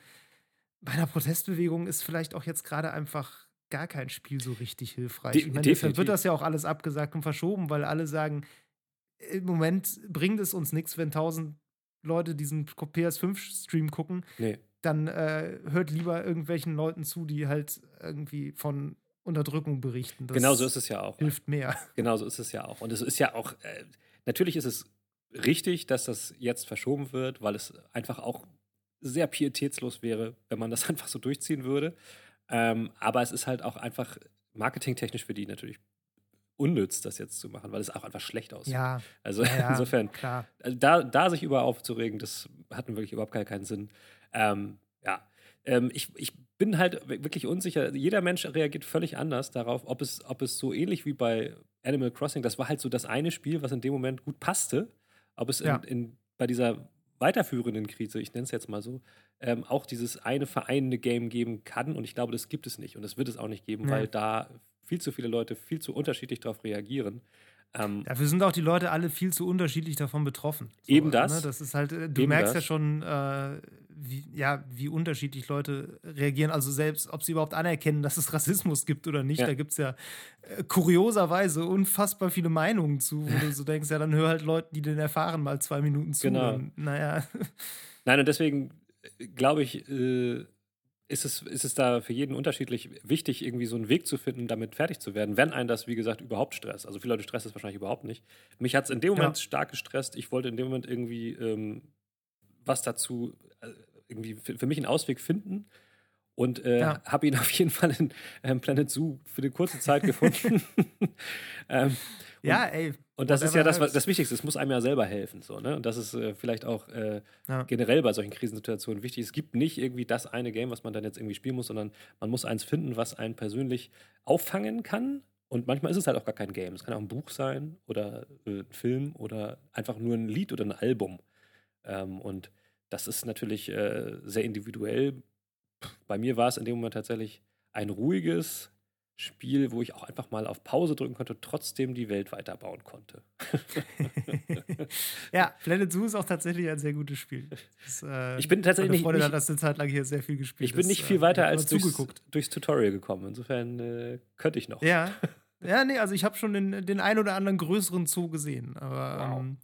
bei einer Protestbewegung ist vielleicht auch jetzt gerade einfach gar kein Spiel so richtig hilfreich. De meine, deshalb wird das ja auch alles abgesagt und verschoben, weil alle sagen, im Moment bringt es uns nichts, wenn tausend Leute diesen PS5-Stream gucken. Nee. Dann äh, hört lieber irgendwelchen Leuten zu, die halt irgendwie von Unterdrückung berichten. Das Genau so ist es ja auch. hilft mehr. Genau so ist es ja auch. Und es ist ja auch, äh, natürlich ist es richtig, dass das jetzt verschoben wird, weil es einfach auch sehr pietätslos wäre, wenn man das einfach so durchziehen würde. Ähm, aber es ist halt auch einfach marketingtechnisch für die natürlich unnütz, das jetzt zu machen, weil es auch einfach schlecht aussieht. Ja, Also ja, ja, insofern, klar. also da, da sich über aufzuregen, das hat nun wirklich überhaupt keinen, keinen Sinn. Ähm, ja, ähm, ich, ich bin halt wirklich unsicher. Jeder Mensch reagiert völlig anders darauf, ob es, ob es so ähnlich wie bei Animal Crossing, das war halt so das eine Spiel, was in dem Moment gut passte, ob es Ja. in, in, bei dieser weiterführenden Krise, ich nenne es jetzt mal so, ähm, auch dieses eine vereinende Game geben kann. Und ich glaube, das gibt es nicht. Und das wird es auch nicht geben, Nee. weil da viel zu viele Leute viel zu unterschiedlich darauf reagieren. Ähm, Dafür sind auch die Leute alle viel zu unterschiedlich davon betroffen. Eben das. Ne? Das ist halt, äh, du merkst ja das. schon, äh, wie, ja, wie unterschiedlich Leute reagieren. Also selbst, ob sie überhaupt anerkennen, dass es Rassismus gibt oder nicht. Ja. Da gibt es ja äh, kurioserweise unfassbar viele Meinungen zu, wo du so denkst, ja, dann hör halt Leuten, die den erfahren, mal zwei Minuten zu. Genau. Und, naja, Nein, und deswegen äh, glaube ich, äh, ist, es, ist es da für jeden unterschiedlich wichtig, irgendwie so einen Weg zu finden, damit fertig zu werden, wenn einen das, wie gesagt, überhaupt stresst. Also viele Leute stresst es wahrscheinlich überhaupt nicht. Mich hat es in dem Ja. Moment stark gestresst. Ich wollte in dem Moment irgendwie ähm, was dazu, äh, irgendwie für, für mich einen Ausweg finden. Und äh, Ja. habe ihn auf jeden Fall in ähm, Planet Zoo für eine kurze Zeit gefunden. ähm, ja, ey. Und das ist ja das, was, das Wichtigste. Es muss einem ja selber helfen. So, ne? Und das ist äh, vielleicht auch äh, Ja. generell bei solchen Krisensituationen wichtig. Es gibt nicht irgendwie das eine Game, was man dann jetzt irgendwie spielen muss, sondern man muss eins finden, was einen persönlich auffangen kann. Und manchmal ist es halt auch gar kein Game. Es kann auch ein Buch sein oder äh, ein Film oder einfach nur ein Lied oder ein Album. Ähm, und das ist natürlich äh, sehr individuell. Bei mir war es in dem Moment tatsächlich ein ruhiges Spiel, wo ich auch einfach mal auf Pause drücken konnte, trotzdem die Welt weiterbauen konnte. ja, Planet Zoo ist auch tatsächlich ein sehr gutes Spiel. Das, äh, Ich bin tatsächlich nicht- Freundin nicht- hat das eine Zeit lang hier sehr viel gespielt. Ich bin nicht äh, viel weiter hab als durchs, durchs Tutorial gekommen. Insofern äh, könnte ich noch. Ja. Ja, nee, also ich habe schon den, den ein oder anderen größeren Zoo gesehen. Aber Wow. ähm,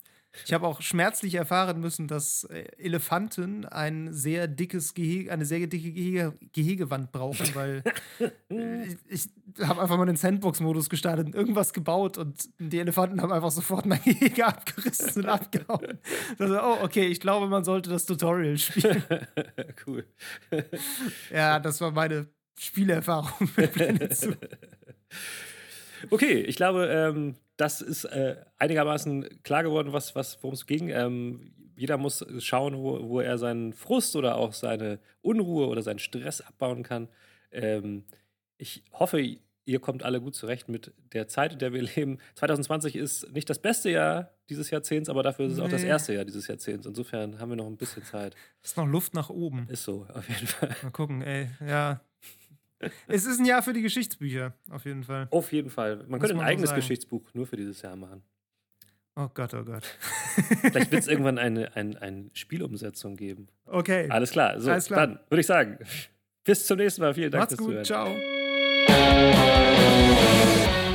ich habe auch schmerzlich erfahren müssen, dass äh, Elefanten ein sehr dickes Gehege, eine sehr dicke Gehege, Gehegewand brauchen, weil ich, ich habe einfach mal den Sandbox-Modus gestartet und irgendwas gebaut und die Elefanten haben einfach sofort mein Gehege abgerissen und abgehauen. Also, oh, okay, ich glaube, man sollte das Tutorial spielen. cool. ja, das war meine Spielerfahrung mit Planet Zoo. Okay, ich glaube, ähm, das ist äh, einigermaßen klar geworden, was, was, worum es ging. Ähm, jeder muss schauen, wo, wo er seinen Frust oder auch seine Unruhe oder seinen Stress abbauen kann. Ähm, ich hoffe, ihr kommt alle gut zurecht mit der Zeit, in der wir leben. 2020 ist nicht das beste Jahr dieses Jahrzehnts, aber dafür ist es auch das Nee. erste Jahr dieses Jahrzehnts. Insofern haben wir noch ein bisschen Zeit. Ist noch Luft nach oben. Ist so, auf jeden Fall. Mal gucken, ey. Ja. Es ist ein Jahr für die Geschichtsbücher, auf jeden Fall. Auf jeden Fall. Man Muss könnte ein man eigenes sagen. Geschichtsbuch nur für dieses Jahr machen. Oh Gott, oh Gott. Vielleicht wird es irgendwann eine, eine, eine Spielumsetzung geben. Okay. Alles klar. So, Alles klar. dann würde ich sagen, bis zum nächsten Mal. Vielen Dank Macht's fürs gut. Zuhören. Ciao.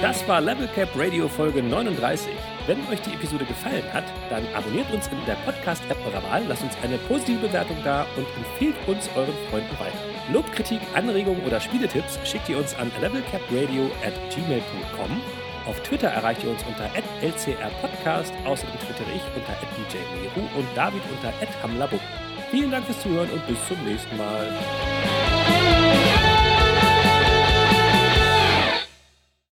Das war Level Cap Radio Folge 39. Wenn euch die Episode gefallen hat, dann abonniert uns in der Podcast-App eurer Wahl, lasst uns eine positive Bewertung da und empfehlt uns euren Freunden weiter. Lob, Kritik, Anregungen oder Spieletipps schickt ihr uns an levelcapradio at gmail.com. Auf Twitter erreicht ihr uns unter lcrpodcast, außerdem twittere ich unter djmeru und David unter hamlabo. Vielen Dank fürs Zuhören und bis zum nächsten Mal.